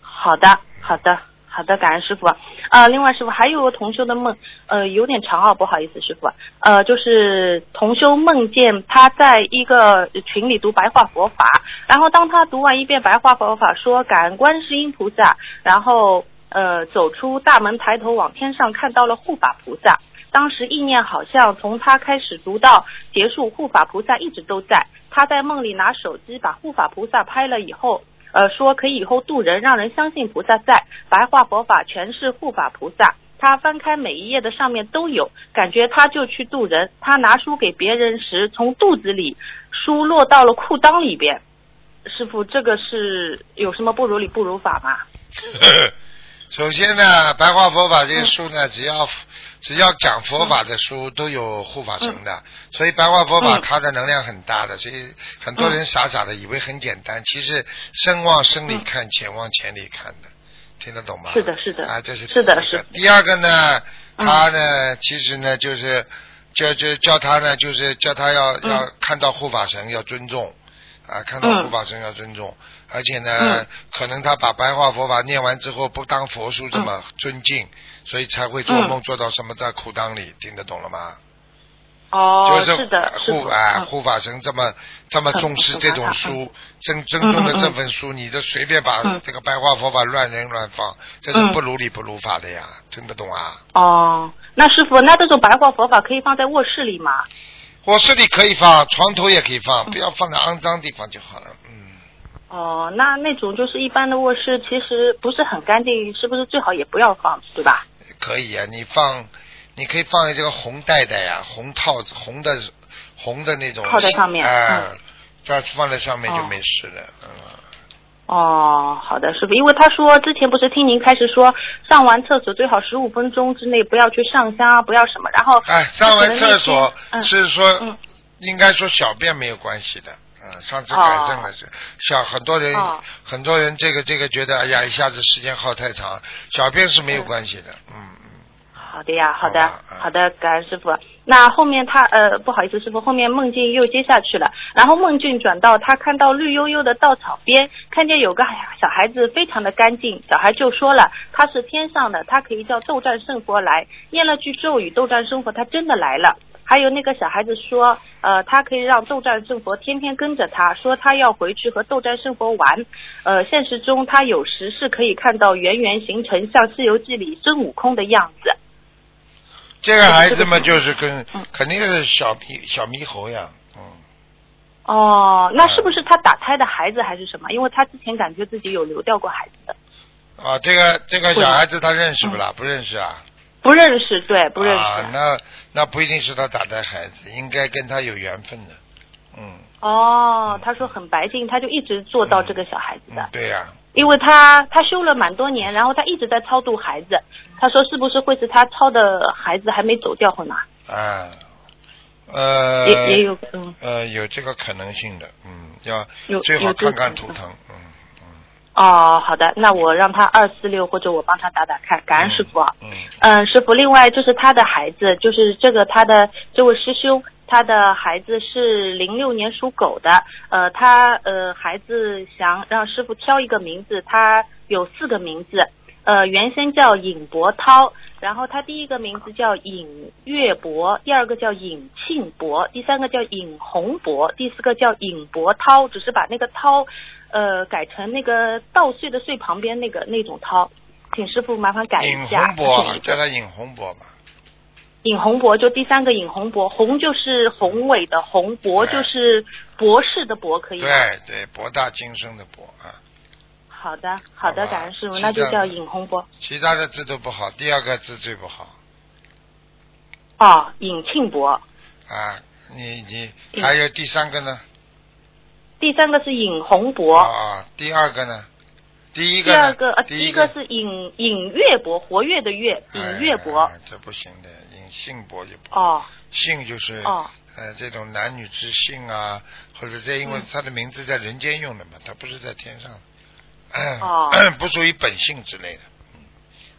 Speaker 5: 好的，好的，好的，感恩师傅。呃，另外师傅还有个同修的梦，呃，有点长啊，不好意思，师傅。呃，就是同修梦见他在一个群里读白话佛法，然后当他读完一遍白话佛法，说感恩观世音菩萨，然后呃走出大门，抬头往天上看到了护法菩萨。当时意念好像从他开始读到结束，护法菩萨一直都在。他在梦里拿手机把护法菩萨拍了以后，呃，说可以以后渡人，让人相信菩萨在。白话佛法全是护法菩萨。他翻开每一页的上面都有，感觉他就去渡人。他拿书给别人时，从肚子里书落到了裤裆里边。师傅，这个是有什么不如理不如法吗？
Speaker 1: 首先呢，白话佛法这些书呢，只要只要讲佛法的书都有护法神的，所以白话佛法
Speaker 5: 嗯。
Speaker 1: 它的能量很大的，所以很多人傻傻的以为很简单，其实深往深里看，浅往浅里看的，听得懂吗？
Speaker 5: 嗯是的是的。
Speaker 1: 啊，这是
Speaker 5: 是的是的。
Speaker 1: 第二个呢，
Speaker 5: 嗯。
Speaker 1: 他呢，其实呢，就是叫就叫他呢，就是叫他要
Speaker 5: 嗯。
Speaker 1: 要看到护法神要尊重啊，看到
Speaker 5: 嗯。
Speaker 1: 护法神要尊重，而且呢
Speaker 5: 嗯，
Speaker 1: 可能他把白话佛法念完之后不当佛书这么尊敬，所以才会做梦
Speaker 5: 嗯
Speaker 1: 做到什么在裤裆里，听得懂了吗？
Speaker 5: 哦，
Speaker 1: 就是
Speaker 5: 的，
Speaker 1: 护啊护法神这么这么
Speaker 5: 嗯
Speaker 1: 重视这种
Speaker 5: 嗯
Speaker 1: 书，真真正的这本书，你这随便把
Speaker 5: 嗯
Speaker 1: 这个白话佛法乱扔乱放，这是
Speaker 5: 嗯
Speaker 1: 不如理不如法的呀，听得懂啊？
Speaker 5: 哦，那师傅，那这种白话佛法可以放在卧室里吗？
Speaker 1: 卧室里可以放，床头也可以
Speaker 5: 嗯
Speaker 1: 放，不要放在肮脏地方就好了。嗯，
Speaker 5: 哦，那那种就是一般的卧室，其实不是很干净，是不是最好也不要放，对吧？
Speaker 1: 可以啊，你放，你可以放在这个红袋袋呀，红套子，红的红的那种，
Speaker 5: 套在上面
Speaker 1: 哎
Speaker 5: 嗯，
Speaker 1: 再放在上面就
Speaker 5: 哦
Speaker 1: 没事了。嗯，
Speaker 5: 哦，好的，师傅，因为他说之前不是听您开始说，上完厕所最好十五分钟之内不要去上香啊，不要什么，然后
Speaker 1: 哎，上完厕所
Speaker 5: 嗯
Speaker 1: 是说
Speaker 5: 嗯，
Speaker 1: 应该说小便没有关系的。嗯，上次改正了是，小很多人
Speaker 5: 哦
Speaker 1: 很多人这个这个觉得哎呀一下子时间耗太长，小便是没有关系的。嗯嗯。
Speaker 5: 好的呀，好的
Speaker 1: 好嗯，
Speaker 5: 好的，感恩师傅。那后面他呃，不好意思，师傅，后面梦境又接下去了，然后梦境转到他看到绿油油的稻草边，看见有个小孩子非常的干净，小孩就说了他是天上的，他可以叫斗战胜佛来，念了句咒语，斗战胜佛他真的来了。还有那个小孩子说，呃，他可以让斗战胜佛天天跟着他，说他要回去和斗战胜佛玩。呃，现实中他有时是可以看到圆圆形成像《西游记》里孙悟空的样子。
Speaker 1: 这个孩子嘛，就是跟
Speaker 5: 嗯
Speaker 1: 肯定是小猕小猕猴呀，嗯，
Speaker 5: 哦，那是不是他打胎的孩子还是什么？因为他之前感觉自己有流掉过孩子的，
Speaker 1: 啊，这个这个小孩子他认识不啦？不认识啊？
Speaker 5: 不认识，对，不认识。
Speaker 1: 啊，那那不一定是他打的孩子，应该跟他有缘分的，嗯，
Speaker 5: 哦，他说很白净，他就一直做到这个小孩子的，
Speaker 1: 嗯对呀、
Speaker 5: 因为他他修了蛮多年，然后他一直在超度孩子。他说是不是会是他超的孩子还没走掉会吗？
Speaker 1: 啊，呃，
Speaker 5: 也也有，嗯，
Speaker 1: 呃，有这个可能性的，嗯，要最好看看图腾，
Speaker 5: 哦，好的，那我让他二四六或者我帮他打打看，感恩师傅啊。
Speaker 1: 嗯，
Speaker 5: 嗯，师傅，另外就是他的孩子，就是这个他的这位师兄，他的孩子是零六年属狗的，呃，他呃孩子想让师傅挑一个名字，他有四个名字，呃，原先叫尹博涛，然后他第一个名字叫尹月博，第二个叫尹庆博，第三个叫尹洪博，第四个叫尹博涛，只是把那个涛，呃，改成那个稻穗的穗旁边那个那种涛，请师傅麻烦改一下。
Speaker 1: 尹洪博叫他尹洪博吧。
Speaker 5: 尹洪博就第三个尹洪博，洪就是宏伟的宏，博就是博士的博，可以吗？
Speaker 1: 对对，博大精深的博啊，
Speaker 5: 好的，好的，
Speaker 1: 好
Speaker 5: 感恩师傅，那就叫尹洪博。
Speaker 1: 其他的字都不好，第二个字最不好
Speaker 5: 哦，尹庆博，
Speaker 1: 啊。你你
Speaker 5: 嗯
Speaker 1: 还有第三个呢？
Speaker 5: 第三个是尹洪博，
Speaker 1: 啊，第二个呢？第一个第？
Speaker 5: 二个呃，
Speaker 1: 第一
Speaker 5: 个是尹尹月博，活跃的跃，尹月博。
Speaker 1: 哎这不行的，尹姓博就不好。
Speaker 5: 哦
Speaker 1: 姓就是
Speaker 5: 哦
Speaker 1: 呃这种男女之姓啊，或者这因为
Speaker 5: 嗯
Speaker 1: 他的名字在人间用的嘛，他不是在天上，
Speaker 5: 哦
Speaker 1: 不属于本性之类的。嗯。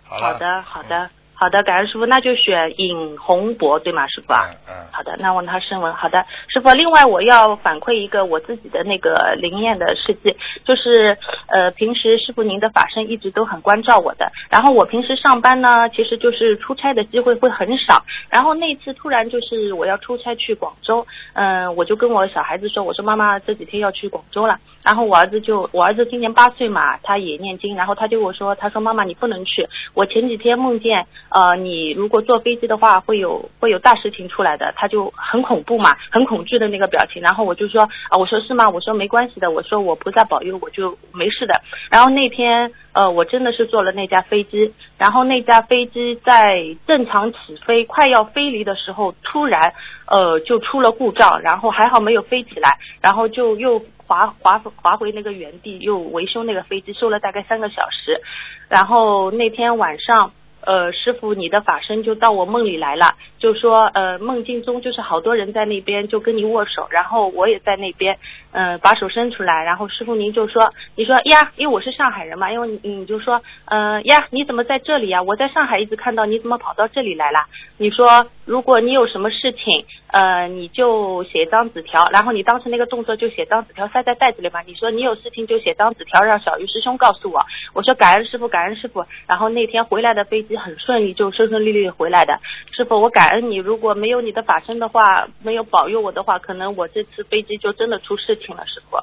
Speaker 1: 好
Speaker 5: 的，好的，好的，感恩师傅，那就选尹洪博对吗，师傅啊？
Speaker 1: 嗯嗯，
Speaker 5: 好的，那问他声纹。好的，师傅。另外，我要反馈一个我自己的那个灵验的事迹，就是呃，平时师傅您的法身一直都很关照我的。然后我平时上班呢，其实就是出差的机会会很少。然后那次突然就是我要出差去广州，嗯、我就跟我小孩子说，我说妈妈这几天要去广州了。然后我儿子就，我儿子今年八岁嘛，他也念经，然后他就跟我说，他说妈妈你不能去，我前几天梦见，呃，你如果坐飞机的话，会有会有大事情出来的，他就很恐怖嘛，很恐惧的那个表情。然后我就说啊，我说是吗？我说没关系的，我说我菩萨保佑，我就没事的。然后那天呃，我真的是坐了那架飞机，然后那架飞机在正常起飞，快要飞离的时候，突然呃就出了故障，然后还好没有飞起来，然后就又滑滑滑回那个原地，又维修那个飞机，修了大概三个小时。然后那天晚上，呃，师傅你的法身就到我梦里来了，就说呃梦境中就是好多人在那边就跟你握手，然后我也在那边，呃把手伸出来，然后师傅您就说你说呀，因为我是上海人嘛，因为你你就说呃呀你怎么在这里呀？我在上海一直看到你怎么跑到这里来了？你说如果你有什么事情，呃你就写张纸条，然后你当时那个动作就写张纸条塞在袋子里嘛。你说你有事情就写张纸条让小鱼师兄告诉我。我说感恩师傅，感恩师傅。然后那天回来的飞机很顺利，就顺顺利利回来的。师傅，我感恩你，如果没有你的法身的话，没有保佑我的话，可能我这次飞机就真的出事情了，师傅。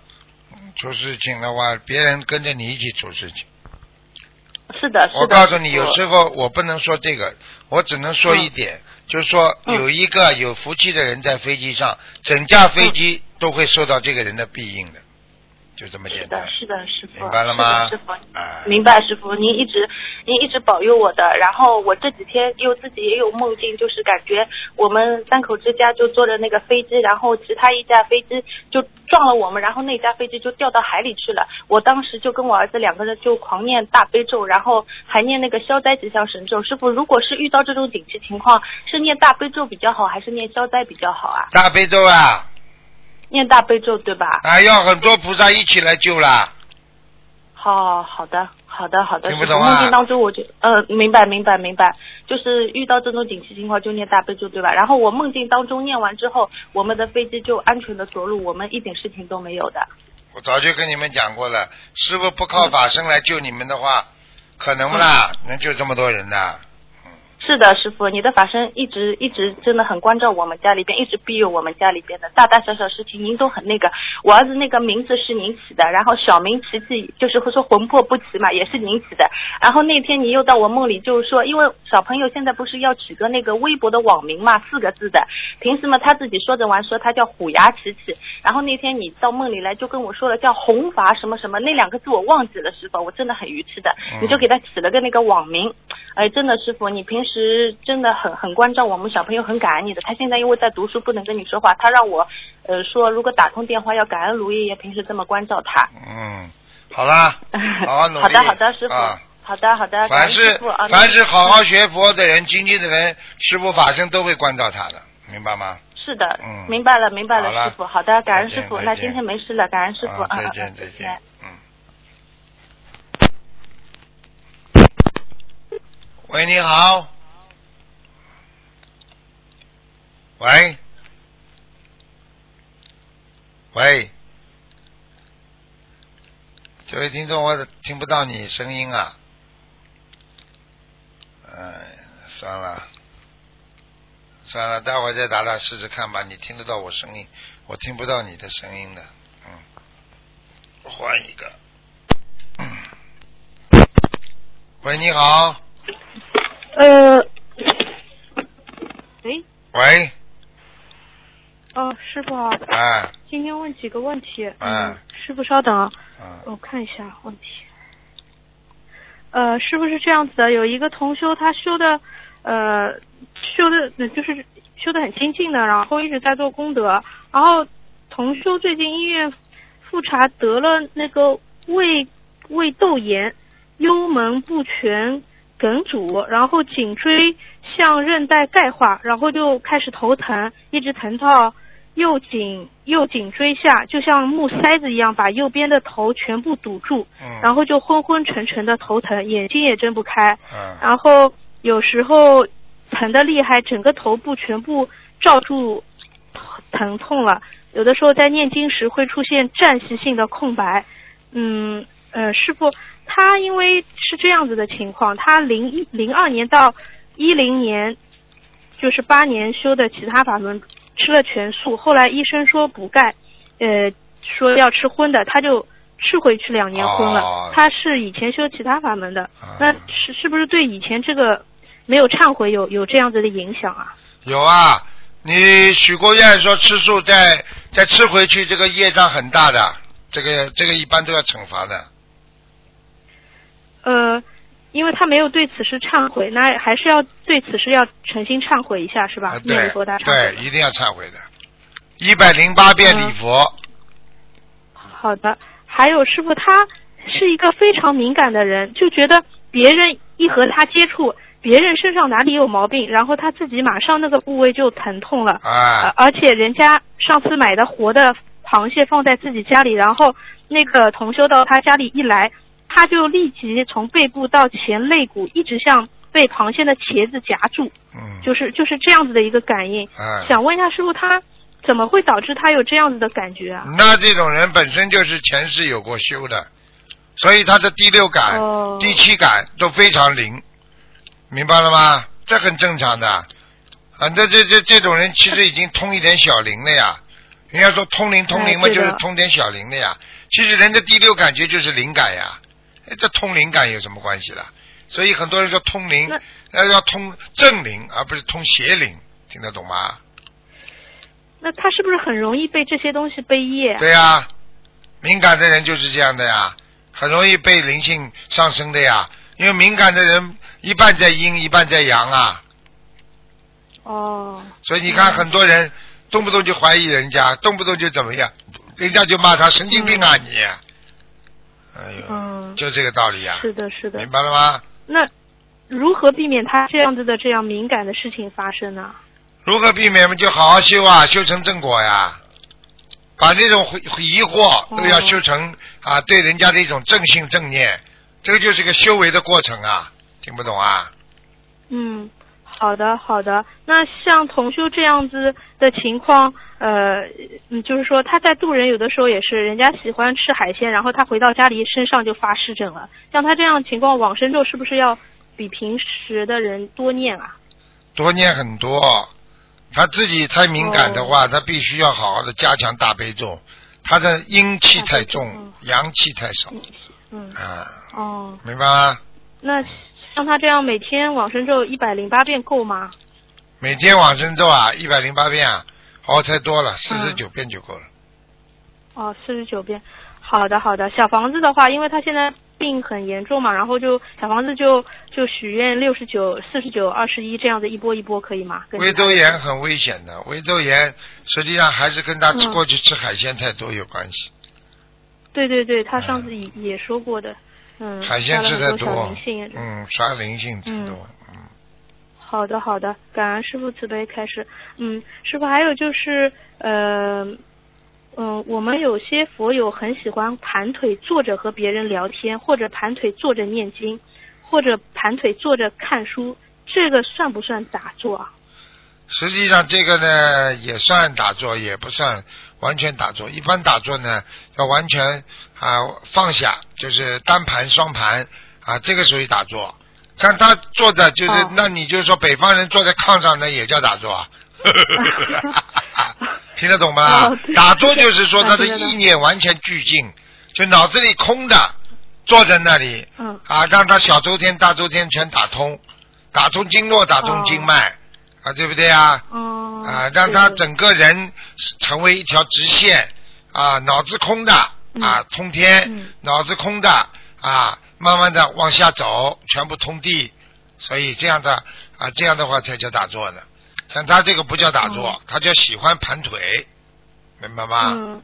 Speaker 1: 出事情的话，别人跟着你一起出事情。
Speaker 5: 是的，是的。
Speaker 1: 我告诉你，有时候我不能说这个，我只能说一点，就是说
Speaker 5: 嗯
Speaker 1: 有一个有福气的人在飞机上，整架飞机都会受到这个人的庇应的，就这么简单
Speaker 5: 是的，。是的，师傅。
Speaker 1: 明白了吗
Speaker 5: 师傅。
Speaker 1: 啊，
Speaker 5: 明白，师傅，您一直您一直保佑我的。然后我这几天又自己也有梦境，就是感觉我们三口之家就坐着那个飞机，然后其他一架飞机就撞了我们，然后那架飞机就掉到海里去了。我当时就跟我儿子两个人就狂念大悲咒，然后还念那个消灾吉祥神咒。师傅，如果是遇到这种紧急情况，是念大悲咒比较好，还是念消灾比较好啊？
Speaker 1: 大悲咒啊，
Speaker 5: 念大悲咒对吧？
Speaker 1: 啊，要很多菩萨一起来救啦。
Speaker 5: 好好的，好的，好的。
Speaker 1: 听不懂啊
Speaker 5: 梦境当中我就呃明白明白明白，就是遇到这种紧急情况就念大悲咒对吧？然后我梦境当中念完之后，我们的飞机就安全的着陆，我们一点事情都没有的。
Speaker 1: 我早就跟你们讲过了，师傅不靠法身来救你们的话，可能不啦？能救这么多人的？
Speaker 5: 是的，师傅，你的法身一直一直真的很关照我们家里边，一直庇佑我们家里边的大大小小事情，您都很那个。我儿子那个名字是您起的，然后小名琪琪就是会说魂魄不齐嘛，也是您起的。然后那天你又到我梦里，就是说，因为小朋友现在不是要取个那个微博的网名嘛，四个字的，平时嘛他自己说着玩说他叫虎牙琪琪，然后那天你到梦里来就跟我说了叫红发什么什么那两个字我忘记了，师傅，我真的很愚痴的，你就给他起了个那个网名。哎，真的师傅，你平时真的很很关照我们小朋友，很感恩你的。他现在因为在读书，不能跟你说话，他让我呃说，如果打通电话要感恩卢爷爷平时这么关照他。
Speaker 1: 嗯，好啦，好好努力。
Speaker 5: 好的好的，师傅。
Speaker 1: 啊
Speaker 5: 好的好的，
Speaker 1: 凡是
Speaker 5: 啊，
Speaker 1: 凡是好好学佛的人、精进的人，师傅法身都会关照他的，明白吗？
Speaker 5: 是的，
Speaker 1: 嗯
Speaker 5: 明白了明白了师傅。好的，感恩师傅。那今天没事了，感恩师傅。
Speaker 1: 啊，再见
Speaker 5: 嗯
Speaker 1: 再见，嗯。喂，你好。喂，喂，这位听众，我听不到你声音啊。哎，算了，算了，待会儿再打打试试看吧。你听得到我声音，我听不到你的声音的。嗯，换一个。嗯喂，你好。
Speaker 6: 呃，喂，
Speaker 1: 喂，
Speaker 6: 哦，师傅好，
Speaker 1: 哎，
Speaker 6: 今天问几个问题。
Speaker 1: 哎
Speaker 6: 嗯，师傅稍等啊，
Speaker 1: 嗯，
Speaker 6: 我看一下问题。呃，师傅是这样子的，有一个同修，他修的，呃，修的呃就是修的很精进的，然后一直在做功德，然后同修最近医院复查得了那个胃胃窦炎、幽门不全梗阻，然后颈椎向韧带钙化，然后就开始头疼，一直疼到右颈右颈椎下，就像木塞子一样，把右边的头全部堵住，
Speaker 1: 嗯，
Speaker 6: 然后就昏昏沉沉的头疼，眼睛也睁不开，
Speaker 1: 嗯，
Speaker 6: 然后有时候疼的厉害，整个头部全部罩住疼痛了。有的时候在念经时会出现暂时性的空白。嗯呃，师傅，他因为是这样子的情况，他零一零二年到一零年，就是八年修的其他法门，吃了全素，后来医生说补钙，呃，说要吃荤的，他就吃回去两年荤了。
Speaker 1: 哦
Speaker 6: 他是以前修其他法门的，
Speaker 1: 啊
Speaker 6: 那是是不是对以前这个没有忏悔有有这样子的影响啊？
Speaker 1: 有啊，你许过愿说吃素再再吃回去，这个业障很大的，这个这个一般都要惩罚的。
Speaker 6: 呃，因为他没有对此事忏悔，那还是要对此事要诚心忏悔一下，是吧？
Speaker 1: 啊，
Speaker 6: 念佛大忏
Speaker 1: 对，一定要忏悔的，一百零八遍礼佛。
Speaker 6: 好的，还有师傅，他是一个非常敏感的人，就觉得别人一和他接触，别人身上哪里有毛病，然后他自己马上那个部位就疼痛了。呃
Speaker 1: 啊，
Speaker 6: 而且人家上次买的活的螃蟹放在自己家里，然后那个同修到他家里一来，他就立即从背部到前肋骨一直像被螃蟹的茄子夹住，
Speaker 1: 嗯，
Speaker 6: 就是就是这样子的一个感应。
Speaker 1: 哎，
Speaker 6: 想问一下师傅，他怎么会导致他有这样子的感觉啊？
Speaker 1: 那这种人本身就是前世有过修的，所以他的第六感、
Speaker 6: 哦
Speaker 1: 第七感都非常灵，明白了吗？这很正常的。啊，这这这这种人其实已经通一点小灵了呀。人家说通灵通灵嘛，就是通点小灵的呀。其实人的第六感觉就是灵感呀，哎这通灵感有什么关系啦？所以很多人说通灵
Speaker 6: 那，
Speaker 1: 呃，要通正灵，而不是通邪灵，听得懂吗？
Speaker 6: 那他是不是很容易被这些东西被业啊？
Speaker 1: 对呀、敏感的人就是这样的呀，很容易被灵性上升的呀。因为敏感的人一半在阴，一半在阳啊，
Speaker 6: 哦，
Speaker 1: 所以你看很多人动不动就怀疑人家，动不动就怎么样，人家就骂他神经病啊你。哎呦，
Speaker 6: 嗯，
Speaker 1: 就这个道理啊、
Speaker 6: 是的，是的
Speaker 1: 明。白了吗？
Speaker 6: 那如何避免他这样子的这样敏感的事情发生呢？
Speaker 1: 如何避免嘛？就好好修啊，修成正果呀。把这种疑惑都要修成、啊，对人家的一种正性正念，这个就是个修为的过程啊，听不懂啊？
Speaker 6: 嗯，好的好的。那像同修这样子的情况，呃，嗯，就是说他在渡人有的时候也是，人家喜欢吃海鲜，然后他回到家里身上就发湿疹了。像他这样情况，往生咒是不是要比平时的人多念啊？
Speaker 1: 多念很多，他自己太敏感的话，他必须要好好的加强大悲咒。他的阴气太重阳气太少
Speaker 6: 嗯，
Speaker 1: 啊，
Speaker 6: 哦，
Speaker 1: 明白吗？
Speaker 6: 那像他这样每天往生咒一百零八遍够吗？
Speaker 1: 每天往生咒啊，一百零八遍啊，哦，太多了，四十九遍就够了。
Speaker 6: 哦，四十九遍。好的，好的。小房子的话，因为他现在病很严重嘛，然后就小房子就就许愿六十九、四十九、二十一这样子一波一波可以吗？
Speaker 1: 胃
Speaker 6: 他
Speaker 1: 周炎很危险的，胃周炎实际上还是跟他吃
Speaker 6: 嗯
Speaker 1: 过去吃海鲜太多有关系。
Speaker 6: 对对对，他上次也也说过的，嗯，
Speaker 1: 海鲜吃太
Speaker 6: 杀了很多
Speaker 1: 嗯，杀灵性太多，嗯，
Speaker 6: 好的，好的，感恩师傅慈悲开始。嗯，师傅还有就是，呃，嗯、我们有些佛友很喜欢盘腿坐着和别人聊天，或者盘腿坐着念经，或者盘腿坐着看书，这个算不算打坐啊？
Speaker 1: 实际上这个呢也算打坐，也不算完全打坐。一般打坐呢，要完全啊放下，就是单盘、双盘啊，这个属于打坐。像他坐着，就是、
Speaker 6: 哦
Speaker 1: 那你就说北方人坐在炕上，那也叫打坐啊。听得懂吗？
Speaker 6: 哦
Speaker 1: 打坐就是说他的 意念完全俱静，就脑子里空的，坐在那里
Speaker 6: 嗯
Speaker 1: 啊，让他小周天、大周天全打通，打通经络，打通经脉、啊，对不对啊？
Speaker 6: 哦
Speaker 1: 啊，让他整个人成为一条直线啊，脑子空的啊，
Speaker 6: 嗯
Speaker 1: 通天，
Speaker 6: 嗯
Speaker 1: 脑子空的啊，慢慢的往下走，全部通地，所以这样的啊，这样的话才叫打坐呢。像他这个不叫打坐，
Speaker 6: 哦
Speaker 1: 他叫喜欢盘腿，明白吗？
Speaker 6: 嗯，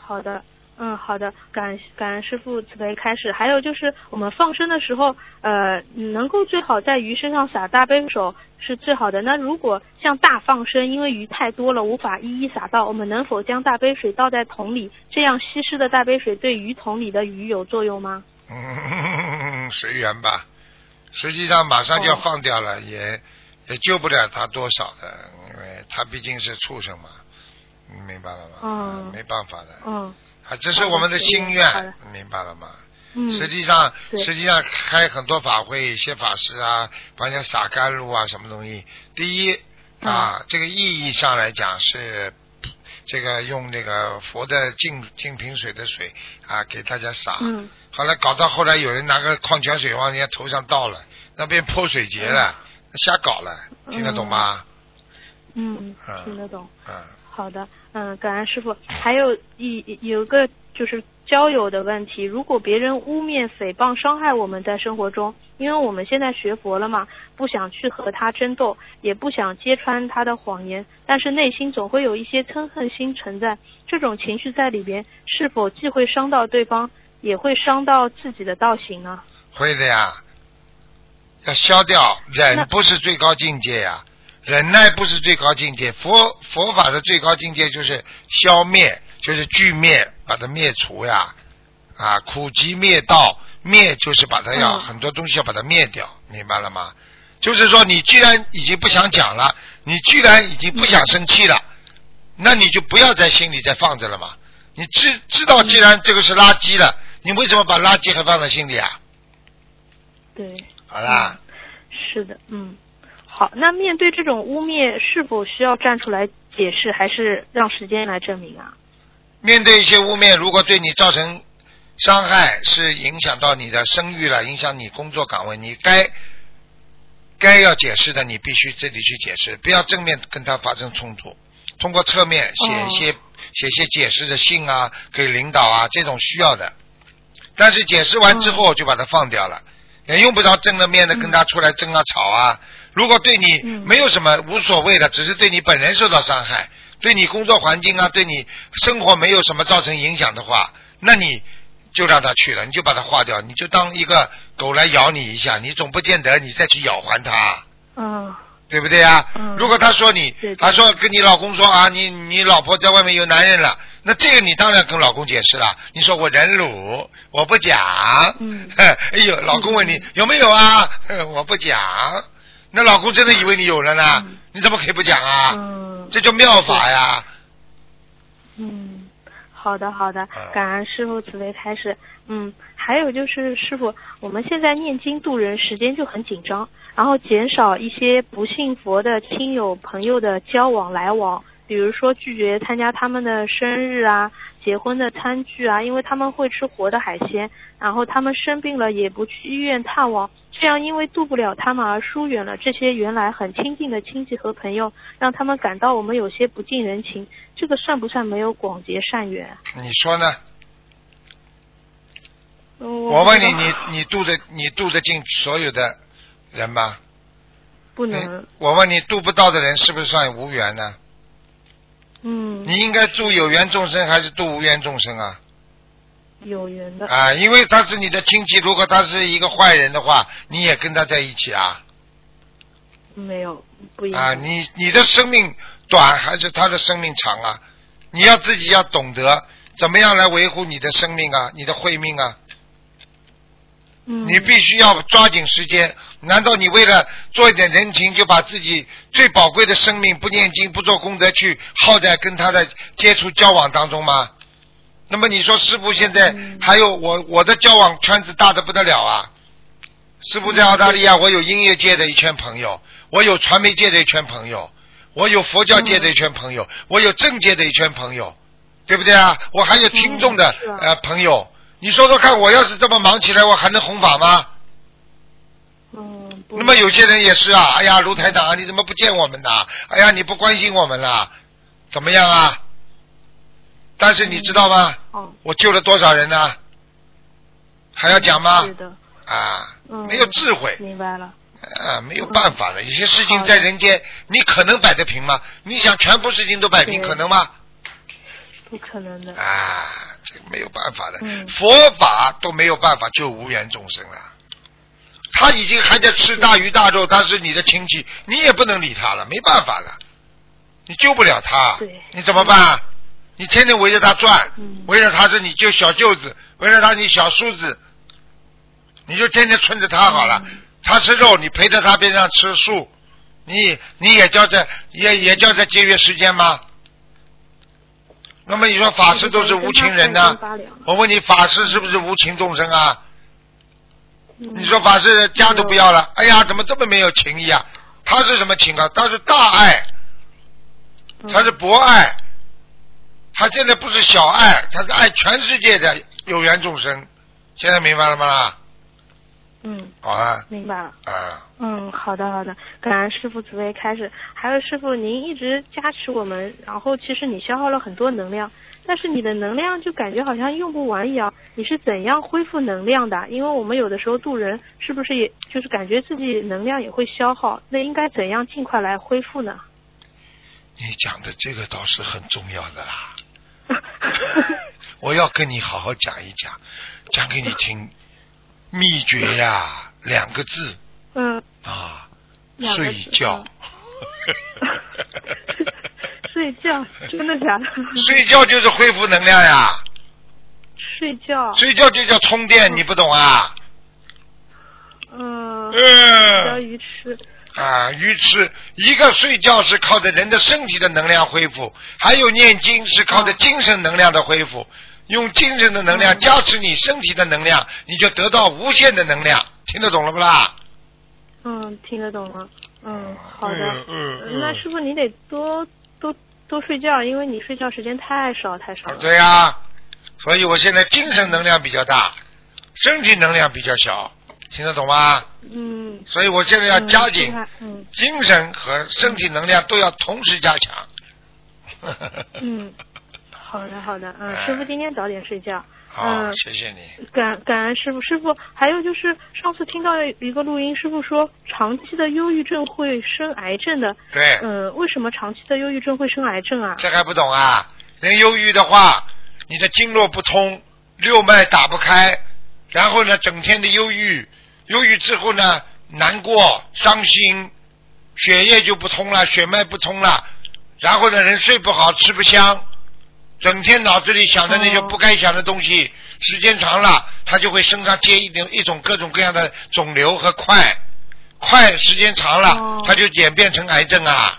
Speaker 6: 好的，嗯，好的，感感恩师傅慈悲开始。还有就是我们放生的时候，呃，能够最好在鱼身上撒大杯手是最好的。那如果像大放生，因为鱼太多了，无法一一撒到，我们能否将大杯水倒在桶里？这样稀释的大杯水对鱼桶里的鱼有作用吗？
Speaker 1: 嗯，随缘吧。实际上马上就要
Speaker 6: 哦
Speaker 1: 放掉了，也也救不了他多少的，因为他毕竟是畜生嘛，你明白了吗？
Speaker 6: 嗯
Speaker 1: 没办法的，
Speaker 6: 嗯
Speaker 1: 啊，这是我们的心愿，明白了吗？
Speaker 6: 嗯，
Speaker 1: 实际上，实际上开很多法会，一些法师啊，帮人家撒甘露啊，什么东西。第一
Speaker 6: 嗯
Speaker 1: 啊，这个意义上来讲是这个用那个佛的净净瓶水的水啊，给大家洒。
Speaker 6: 嗯
Speaker 1: 后来搞到后来有人拿个矿泉水往人家头上倒了，那变泼水节了，瞎搞了，听得懂吗？
Speaker 6: 嗯
Speaker 1: 嗯，
Speaker 6: 听得懂。
Speaker 1: 嗯，
Speaker 6: 好的，嗯，感恩师傅。还有一有个就是交友的问题，如果别人污蔑、诽谤、伤害我们在生活中，因为我们现在学佛了嘛，不想去和他争斗，也不想揭穿他的谎言，但是内心总会有一些嗔恨心存在，这种情绪在里边，是否既会伤到对方，也会伤到自己的道行呢？
Speaker 1: 会的呀，要消掉。忍不是最高境界呀，忍耐不是最高境界。佛佛法的最高境界就是消灭，就是俱灭，把它灭除呀。啊，苦集灭道，灭就是把它要、
Speaker 6: 嗯
Speaker 1: 很多东西要把它灭掉，明白了吗？就是说，你既然已经不想讲了，你居然已经不想生气了，那你就不要在心里再放着了嘛。你知知道，既然这个是垃圾了，你为什么把垃圾还放在心里啊？
Speaker 6: 对，
Speaker 1: 好啦，
Speaker 6: 是的，嗯，好，那面对这种污蔑，是否需要站出来解释，还是让时间来证明啊？
Speaker 1: 面对一些污蔑，如果对你造成伤害，是影响到你的声誉了，影响你工作岗位，你该该要解释的，你必须这里去解释，不要正面跟他发生冲突，通过侧面写一些、写一些解释的信啊，给领导啊，这种需要的。但是解释完之后就把它放掉了，也用不着正了面的跟他出来争啊吵啊。如果对你
Speaker 6: 嗯
Speaker 1: 没有什么无所谓的，只是对你本人受到伤害，对你工作环境啊，对你生活没有什么造成影响的话，那你就让他去了，你就把它化掉，你就当一个狗来咬你一下，你总不见得你再去咬还它，
Speaker 6: 嗯
Speaker 1: 对不对啊？
Speaker 6: 嗯
Speaker 1: 如果他说你
Speaker 6: 对对，
Speaker 1: 他说跟你老公说啊，你你老婆在外面有男人了，那这个你当然跟老公解释了。你说我忍辱，我不讲。
Speaker 6: 嗯
Speaker 1: 哎呦，老公问你有没有啊？我不讲。那老公真的以为你有了呢？
Speaker 6: 嗯
Speaker 1: 你怎么可以不讲啊？
Speaker 6: 嗯
Speaker 1: 这叫妙法呀！
Speaker 6: 嗯，好的好的
Speaker 1: 嗯，
Speaker 6: 感恩师傅慈悲开示。嗯，还有就是师傅，我们现在念经度人时间就很紧张，然后减少一些不信佛的亲友朋友的交往来往，比如说拒绝参加他们的生日啊、结婚的餐具啊，因为他们会吃活的海鲜，然后他们生病了也不去医院探望，这样因为渡不了他们而疏远了这些原来很亲近的亲戚和朋友，让他们感到我们有些不近人情，这个算不算没有广结善缘？
Speaker 1: 你说呢？
Speaker 6: 我
Speaker 1: 我问你，你你渡得你渡得进所有的人吗？
Speaker 6: 不能，
Speaker 1: 我问你，渡不到的人是不是算无缘呢？
Speaker 6: 嗯，
Speaker 1: 你应该渡有缘众生还是渡无缘众生啊？
Speaker 6: 有缘的，
Speaker 1: 啊，因为他是你的亲戚，如果他是一个坏人的话，你也跟他在一起啊？
Speaker 6: 没有不一样
Speaker 1: 啊，你你的生命短还是他的生命长啊？你要自己要懂得怎么样来维护你的生命啊，你的慧命啊，
Speaker 6: 嗯，
Speaker 1: 你必须要抓紧时间。难道你为了做一点人情，就把自己最宝贵的生命不念经、不做功德，去耗在跟他的接触交往当中吗？那么你说师傅现在
Speaker 6: 嗯
Speaker 1: 还有我我的交往圈子大的不得了啊！师傅在澳大利亚，我有音乐界的一圈朋友，我有传媒界的一圈朋友，我有佛教界的一圈朋友，我有政界的一圈朋友，对不对啊？我还有听众的呃朋友，你说说看，我要是这么忙起来，我还能弘法吗？
Speaker 6: 嗯，
Speaker 1: 那么有些人也是啊，哎呀，卢台长啊，你怎么不见我们呢？哎呀，你不关心我们了，怎么样啊？但是你知道吗？
Speaker 6: 哦，
Speaker 1: 我救了多少人呢？还要讲吗
Speaker 6: 是？的，
Speaker 1: 啊，
Speaker 6: 嗯，
Speaker 1: 没有智慧
Speaker 6: 明白了，
Speaker 1: 啊，没有办法了。有些事情在人间，你可能摆得平吗？你想全部事情都摆平，可能吗？
Speaker 6: 不可能的，
Speaker 1: 啊，这个没有办法的。
Speaker 6: 嗯
Speaker 1: 佛法都没有办法救无缘众生了。他已经还在吃大鱼大肉，他是你的亲戚，你也不能理他了，没办法了，你救不了他，你怎么办？你天天围着他转，
Speaker 6: 嗯
Speaker 1: 围着他是你就小舅子，围着他你小叔子，你就天天顺着他好了。
Speaker 6: 嗯
Speaker 1: 他吃肉，你陪着他边上吃素，你你也叫在也也叫在节约时间吗？那么你说法师都是无情人呢、我问你，法师是不是无情众生啊？
Speaker 6: 嗯
Speaker 1: 你说法师家都不要了，哎呀，怎么这么没有情义啊？他是什么情啊？他是大爱，
Speaker 6: 嗯
Speaker 1: 他是博爱，他现在不是小爱，他是爱全世界的有缘众生。现在明白了吗？
Speaker 6: 嗯，
Speaker 1: 好啊，
Speaker 6: 明白了。
Speaker 1: 啊，
Speaker 6: 嗯，好的好的，感恩师傅慈悲开始。还有师傅，您一直加持我们，然后其实你消耗了很多能量，但是你的能量就感觉好像用不完一样。你是怎样恢复能量的？因为我们有的时候渡人，是不是也就是感觉自己能量也会消耗？那应该怎样尽快来恢复呢？
Speaker 1: 你讲的这个倒是很重要的啦。我要跟你好好讲一讲，讲给你听。秘诀呀，两个字
Speaker 6: 嗯，
Speaker 1: 啊，睡觉。
Speaker 6: 睡觉，真的假的？
Speaker 1: 睡觉就是恢复能量呀，
Speaker 6: 睡觉，
Speaker 1: 睡觉就叫充电，你不懂啊？
Speaker 6: 嗯，比较
Speaker 1: 嗯
Speaker 6: 愚痴。
Speaker 1: 啊，愚痴。一个睡觉是靠着人的身体的能量恢复，还有念经是靠着精神能量的恢复。用精神的能量
Speaker 6: 嗯
Speaker 1: 加持你身体的能量，你就得到无限的能量。听得懂了不啦？
Speaker 6: 嗯，听得懂了。嗯，好的。
Speaker 1: 嗯嗯嗯
Speaker 6: 那师傅你得多多多睡觉，因为你睡觉时间太少太少了。
Speaker 1: 对呀、所以我现在精神能量比较大，身体能量比较小，听得懂吗？
Speaker 6: 嗯。
Speaker 1: 所以我现在要加
Speaker 6: 嗯
Speaker 1: 紧
Speaker 6: 嗯
Speaker 1: 精神和身体能量都要同时加强。
Speaker 6: 嗯，好的好的，嗯，
Speaker 1: 哎
Speaker 6: 师傅今天早点睡觉。
Speaker 1: 好，
Speaker 6: 嗯
Speaker 1: 谢谢你。
Speaker 6: 感感恩师傅，师傅还有就是上次听到一个录音，师傅说长期的忧郁症会生癌症的。
Speaker 1: 对，
Speaker 6: 嗯，为什么长期的忧郁症会生癌症啊？
Speaker 1: 这还不懂啊？人忧郁的话，你的经络不通，六脉打不开，然后呢，整天的忧郁，忧郁之后呢，难过、伤心，血液就不通了，血脉不通了，然后呢，人睡不好，吃不香，整天脑子里想的那些
Speaker 6: 哦
Speaker 1: 不该想的东西，时间长了，他就会身上结一点一种各种各样的肿瘤和块，块时间长了，
Speaker 6: 哦
Speaker 1: 它就演变成癌症啊，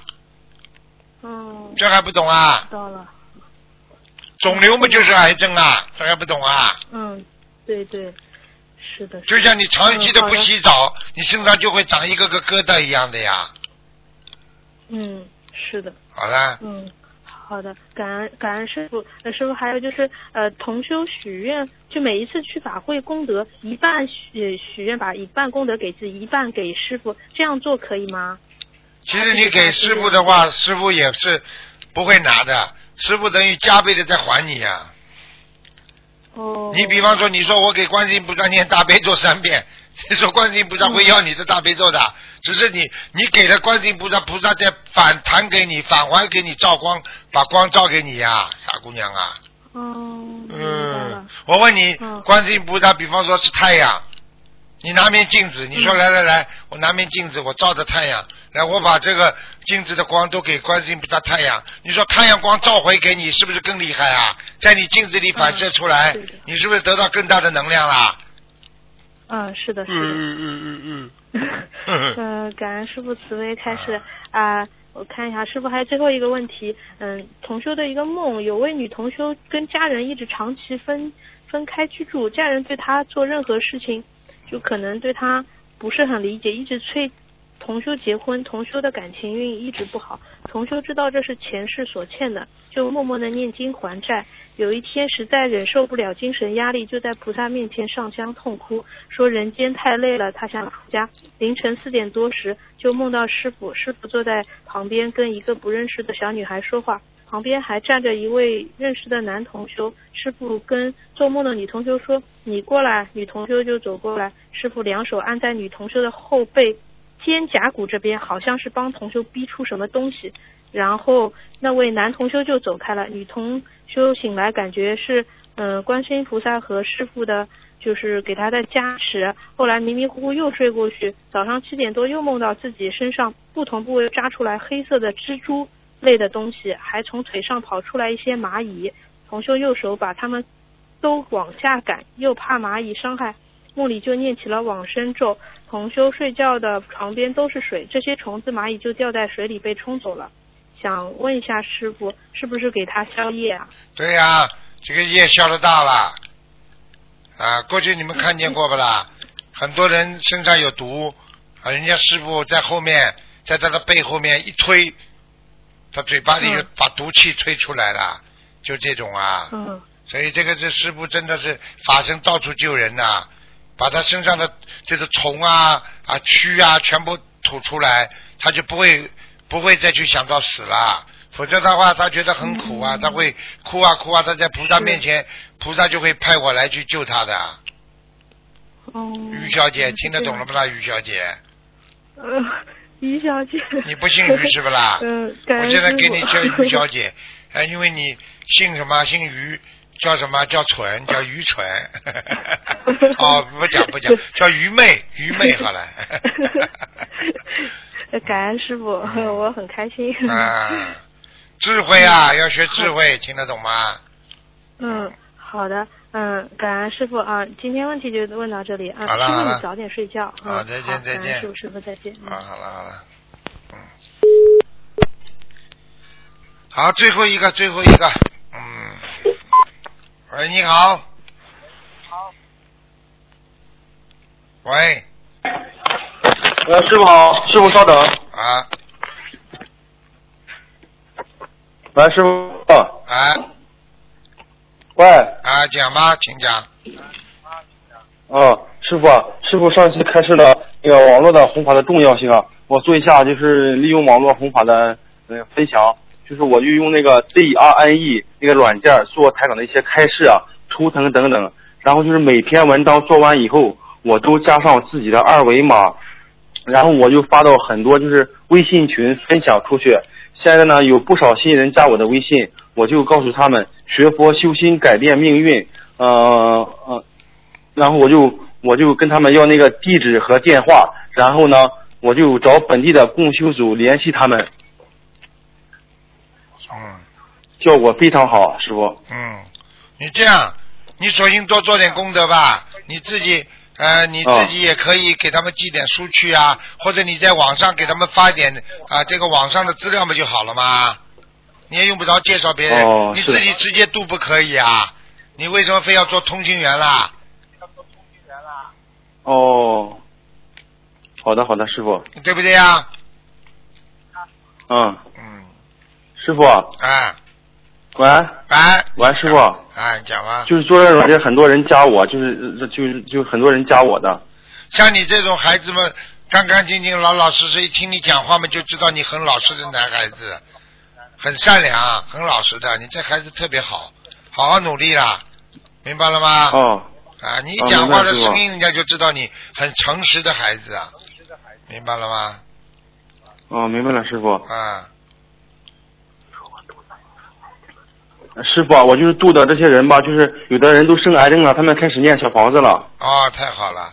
Speaker 6: 嗯，
Speaker 1: 这还不懂啊？
Speaker 6: 知道了。
Speaker 1: 肿瘤嘛就是癌症啊，这还不懂啊？
Speaker 6: 嗯，对对，是的。
Speaker 1: 就像你长期的不洗澡，你身上就会长一个个疙瘩一样的呀。
Speaker 6: 嗯，是的。
Speaker 1: 好了，
Speaker 6: 嗯，好的，感恩感恩师傅。呃，师傅还有就是呃，同修许愿，就每一次去法会功德，一半许许愿把一半功德给自己，一半给师傅，这样做可以吗？
Speaker 1: 其实你给师傅的话，师傅也是不会拿的，师傅等于加倍的在还你呀、
Speaker 6: 哦。
Speaker 1: 你比方说，你说我给观世音菩萨念大悲咒三遍，你说观世音菩萨会要你的大悲咒的，只是你你给了观世音菩萨，菩萨再反弹给你，返还给你照光，把光照给你呀，傻姑娘啊。
Speaker 6: 哦，
Speaker 1: 嗯。，我问你
Speaker 6: 嗯，
Speaker 1: 观世音菩萨，比方说是太阳，你拿面镜子，你说
Speaker 6: 嗯
Speaker 1: 来来来，我拿面镜子，我照着太阳，来我把这个镜子的光都给观世音菩萨太阳，你说太阳光照回给你，是不是更厉害啊？在你镜子里反射出来
Speaker 6: 嗯，
Speaker 1: 你是不是得到更大的能量啦？
Speaker 6: 嗯，是的，是的。
Speaker 1: 嗯嗯嗯嗯嗯。
Speaker 6: 嗯，感恩师傅慈悲开始啊！我看一下，师傅还有最后一个问题。嗯，同修的一个梦，有位女同修跟家人一直长期分分开居住，家人对她做任何事情，就可能对他不是很理解，一直催同修结婚。同修的感情运一直不好，同修知道这是前世所欠的，就默默的念经还债。有一天实在忍受不了精神压力，就在菩萨面前上香痛哭，说人间太累了，他想出家。凌晨四点多时，就梦到师傅，师傅坐在旁边跟一个不认识的小女孩说话，旁边还站着一位认识的男同修。师傅跟做梦的女同修说：“你过来。”女同修就走过来，师傅两手按在女同修的后背肩胛骨这边，好像是帮同修逼出什么东西。然后那位男同修就走开了，女同修醒来感觉是嗯、观世音菩萨和师傅的，就是给他的加持。后来迷迷糊糊又睡过去，早上七点多又梦到自己身上不同部位扎出来黑色的蜘蛛类的东西，还从腿上跑出来一些蚂蚁。同修右手把它们都往下赶，又怕蚂蚁伤害，梦里就念起了往生咒。同修睡觉的床边都是水，这些虫子、蚂蚁就掉在水里被冲走了。想问一下师傅，是不是给他消业啊？
Speaker 1: 对呀、这个业消的大了啊！过去你们看见过不啦？很多人身上有毒啊，人家师傅在后面，在他的背后面一推，他嘴巴里把毒气吹出来了，就这种啊。
Speaker 6: 嗯
Speaker 1: 所以这个这师傅真的是法身到处救人呐、把他身上的这个虫啊啊蛆啊全部吐出来，他就不会不会再去想到死了。否则的话，他觉得很苦啊，
Speaker 6: 嗯
Speaker 1: 他会哭啊哭啊，他在菩萨面前，菩萨就会派我来去救他的。
Speaker 6: 哦。
Speaker 1: 于小姐
Speaker 6: 嗯
Speaker 1: 听得懂了？不啦？于小姐，
Speaker 6: 呃，于小姐。
Speaker 1: 你不姓于是不啦？
Speaker 6: 嗯，感
Speaker 1: 我现在给你叫于小姐，哎，因为你姓什么？姓于，叫什么？叫蠢，叫愚蠢。哦，不讲不讲，叫愚昧，愚昧好了。
Speaker 6: 感恩师傅，我很开心。
Speaker 1: 啊，智慧啊，要学智慧，听得懂吗？
Speaker 6: 嗯，好的，嗯，感恩师傅啊，今天问题就问到这里啊，
Speaker 1: 好了好了
Speaker 6: 师傅你早点睡觉。啊
Speaker 1: 好再见再见
Speaker 6: 师傅，师傅再见。嗯
Speaker 1: 啊，好了好了，嗯，好，最后一个，最后一个，嗯，喂，你好。喂，
Speaker 7: 呃，师傅好，师傅稍等。
Speaker 1: 啊
Speaker 7: 喂，师傅。
Speaker 1: 啊
Speaker 7: 喂，
Speaker 1: 啊，讲吧，请讲。
Speaker 7: 啊，师傅啊，师傅上次开示了那个网络的弘法的重要性啊，我做一下就是利用网络弘法的呃分享，就是我就用那个 DRNE 那个软件做台长的一些开示啊、图腾等等，然后就是每篇文章做完以后，我都加上自己的二维码，然后我就发到很多就是微信群分享出去。现在呢，有不少新人加我的微信，我就告诉他们学佛修心改变命运，呃呃，然后我就我就跟他们要那个地址和电话，然后呢，我就找本地的共修组联系他们，
Speaker 1: 嗯
Speaker 7: 效果非常好，师傅。
Speaker 1: 嗯，你这样，你索性多做点功德吧，你自己。呃，你自己也可以给他们寄点书去啊，或者你在网上给他们发点啊、这个网上的资料不就好了吗？你也用不着介绍别人，你自己直接读不可以啊？你为什么非要做通讯员啦？
Speaker 7: 要做通讯员啦哦，好的好的，师傅。
Speaker 1: 对不对呀？
Speaker 7: 嗯，
Speaker 1: 嗯，
Speaker 7: 师傅，
Speaker 1: 啊，
Speaker 7: 喂
Speaker 1: 哎，
Speaker 7: 喂，师傅，
Speaker 1: 哎，讲吧。
Speaker 7: 就是做这软件，很多人加我，就是呃就是就很多人加我的。
Speaker 1: 像你这种孩子们，干干净净、老老实实，一听你讲话嘛，就知道你很老实的男孩子，很善良、很老实的。你这孩子特别好，好好努力啦，明白了吗？
Speaker 7: 哦，
Speaker 1: 啊，你讲话的声音，人家就知道你很诚实的孩子啊，明白了吗？
Speaker 7: 哦，明白了，师傅。
Speaker 1: 啊，
Speaker 7: 师傅啊，我就是度的这些人吧，就是有的人都生癌症了，他们开始念小房子了。
Speaker 1: 哦，太好了，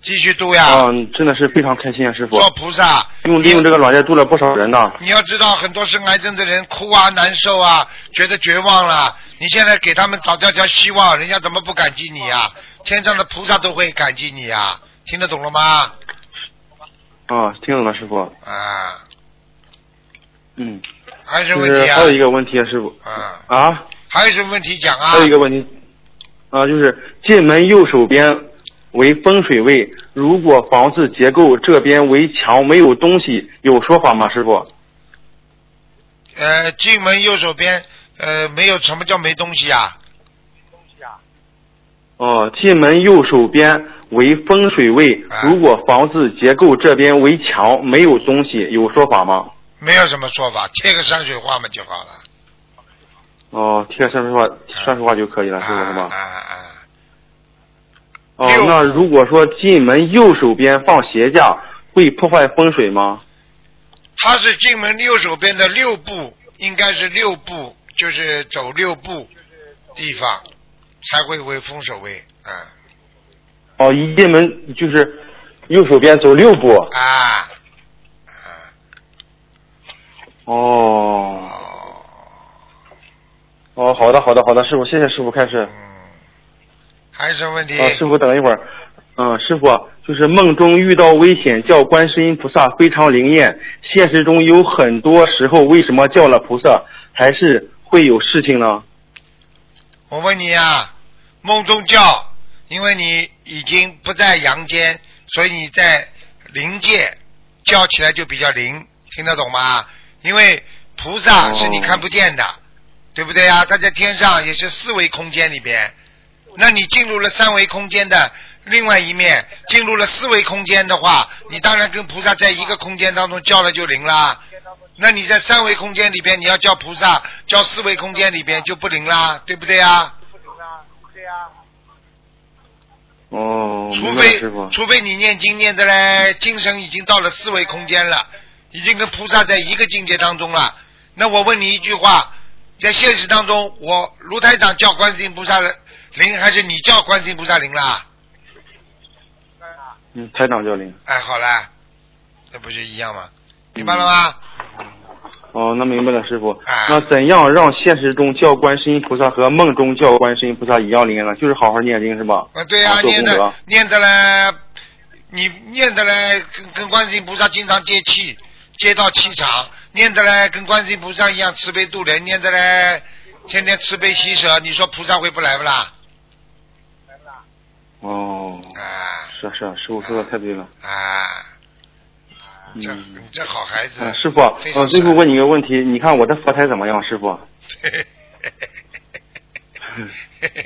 Speaker 1: 继续度呀，
Speaker 7: 嗯，真的是非常开心啊，师傅。
Speaker 1: 做菩萨。
Speaker 7: 用利用这个软件度了不少人呢。
Speaker 1: 你要知道，很多生癌症的人哭啊、难受啊，觉得绝望了。你现在给他们找掉条希望，人家怎么不感激你呀、天上的菩萨都会感激你啊！听得懂了吗？
Speaker 7: 啊，听懂了，师傅。
Speaker 1: 啊，
Speaker 7: 嗯，
Speaker 1: 还有什么问题啊？
Speaker 7: 还有一个问题啊，师傅。
Speaker 1: 啊，
Speaker 7: 啊，
Speaker 1: 还有什么问题讲啊
Speaker 7: 还？有一个问题啊，就是进门右手边为风水位，如果房子结构这边为墙没有东西，有说法吗，师傅？
Speaker 1: 呃，进门右手边，呃，没有什么叫没东西啊？
Speaker 7: 哦，进门右手边为风水位，
Speaker 1: 啊
Speaker 7: 如果房子结构这边为墙没有东西，有说法吗？
Speaker 1: 没有什么说法，贴个山水画嘛就好了。
Speaker 7: 哦，贴个山水画，山水画就可以了，师傅是吗
Speaker 1: 啊
Speaker 7: 啊？
Speaker 1: 啊！
Speaker 7: 哦，那如果说进门右手边放鞋架，会破坏风水吗？
Speaker 1: 他是进门右手边的六步，应该是六步，就是走六步地方才会为风水位。啊
Speaker 7: 哦，一进门就是右手边走六步。
Speaker 1: 啊啊！
Speaker 7: 哦，
Speaker 1: 哦，
Speaker 7: 哦，好的，好的，好的，师傅，谢谢师傅开始。
Speaker 1: 嗯，还有什么问题？
Speaker 7: 啊，师傅等一会儿。嗯，师傅，就是梦中遇到危险叫观世音菩萨非常灵验，现实中有很多时候为什么叫了菩萨还是会有事情呢？
Speaker 1: 我问你啊，梦中叫，因为你已经不在阳间，所以你在灵界叫起来就比较灵，听得懂吗？因为菩萨是你看不见的，对不对呀？他在天上也是四维空间里边，那你进入了三维空间的另外一面，进入了四维空间的话，你当然跟菩萨在一个空间当中叫了就灵啦。那你在三维空间里边，你要叫菩萨，叫四维空间里边就不灵啦，对不对啊？
Speaker 7: 哦，
Speaker 1: 除
Speaker 7: 明白了，
Speaker 1: 非
Speaker 7: 师傅。
Speaker 1: 除非你念经念的嘞，精神已经到了四维空间了，已经跟菩萨在一个境界当中了。那我问你一句话，在现实当中，我卢台长叫观世音菩萨的灵，还是你叫观世音菩萨灵啦？
Speaker 7: 嗯，台长叫灵。
Speaker 1: 哎，好了，那不就一样吗？明白了吗？
Speaker 7: 哦，那明白了，师傅。
Speaker 1: 啊
Speaker 7: 那怎样让现实中叫观世音菩萨和梦中叫观世音菩萨一样灵呢？就是好好念经是吧？
Speaker 1: 啊，对呀、
Speaker 7: 啊
Speaker 1: 念的念的嘞，你念的嘞，跟跟观世音菩萨经常接气，接到气场，念的嘞，跟观世音菩萨一样慈悲度人，念的嘞，天天慈悲喜舍，你说菩萨会不来不啦？
Speaker 7: 哦，
Speaker 1: 啊
Speaker 7: 是啊是啊，师傅说的太对了。
Speaker 1: 啊，这
Speaker 7: 嗯
Speaker 1: 你这好孩子，
Speaker 7: 啊，师傅，
Speaker 1: 非常
Speaker 7: 呃，最后问你一个问题，你看我的佛台怎么样，师傅？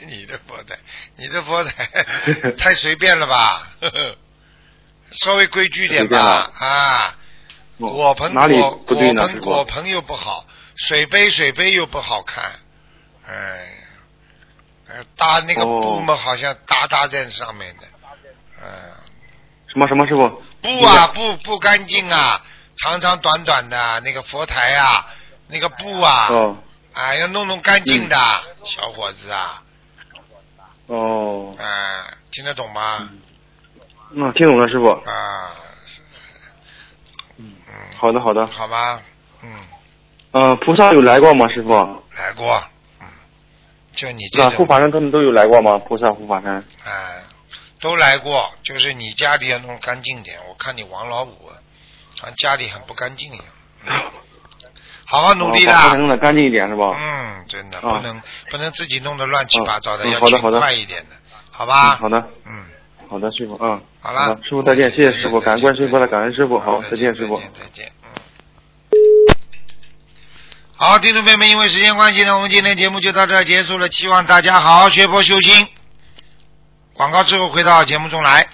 Speaker 1: 你的佛台，你的佛台 太随便了吧？稍微规矩点吧
Speaker 7: 了
Speaker 1: 啊！
Speaker 7: 哦
Speaker 1: 果盆
Speaker 7: 哪里
Speaker 1: 果
Speaker 7: 不对呢，
Speaker 1: 果盆？果盆又不好，水杯水杯又不好看，哎，呃搭那个
Speaker 7: 哦。
Speaker 1: 布嘛，好像搭搭在上面的，嗯、
Speaker 7: 什么什么师傅？
Speaker 1: 布啊布不干净啊，长长短短的那个佛台啊，那个布啊，
Speaker 7: 哦。
Speaker 1: 啊要弄弄干净的，小伙子啊，
Speaker 7: 哦，
Speaker 1: 啊，听得懂吗？
Speaker 7: 嗯。听懂了，师傅。
Speaker 1: 啊，嗯，
Speaker 7: 好的好的。
Speaker 1: 好吧，嗯，
Speaker 7: 呃，菩萨有来过吗，师傅？
Speaker 1: 来过，嗯，就你这
Speaker 7: 种护，法神他们都有来过吗？菩萨护法神。
Speaker 1: 哎，都来过，就是你家里要弄干净点。我看你王老五，好像家里很不干净一样。嗯 好好努力啦
Speaker 7: 哦把佛台，弄得干净一点是吧？
Speaker 1: 嗯，真的
Speaker 7: 啊
Speaker 1: 不能不能自己弄得乱七八糟的，
Speaker 7: 嗯
Speaker 1: 要勤
Speaker 7: 好的好的
Speaker 1: 快一点的，好吧
Speaker 7: 嗯？好的，
Speaker 1: 嗯，
Speaker 7: 好的，师傅，嗯，
Speaker 1: 好了，
Speaker 7: 师傅再见，谢谢师傅，感恩观世音菩萨，感恩师傅，好，
Speaker 1: 再
Speaker 7: 再见，师傅
Speaker 1: 再。见。好，听众朋友们，因为时间关系呢，我们今天节目就到这结束了。希望大家好好学佛修心。广告之后回到节目中来。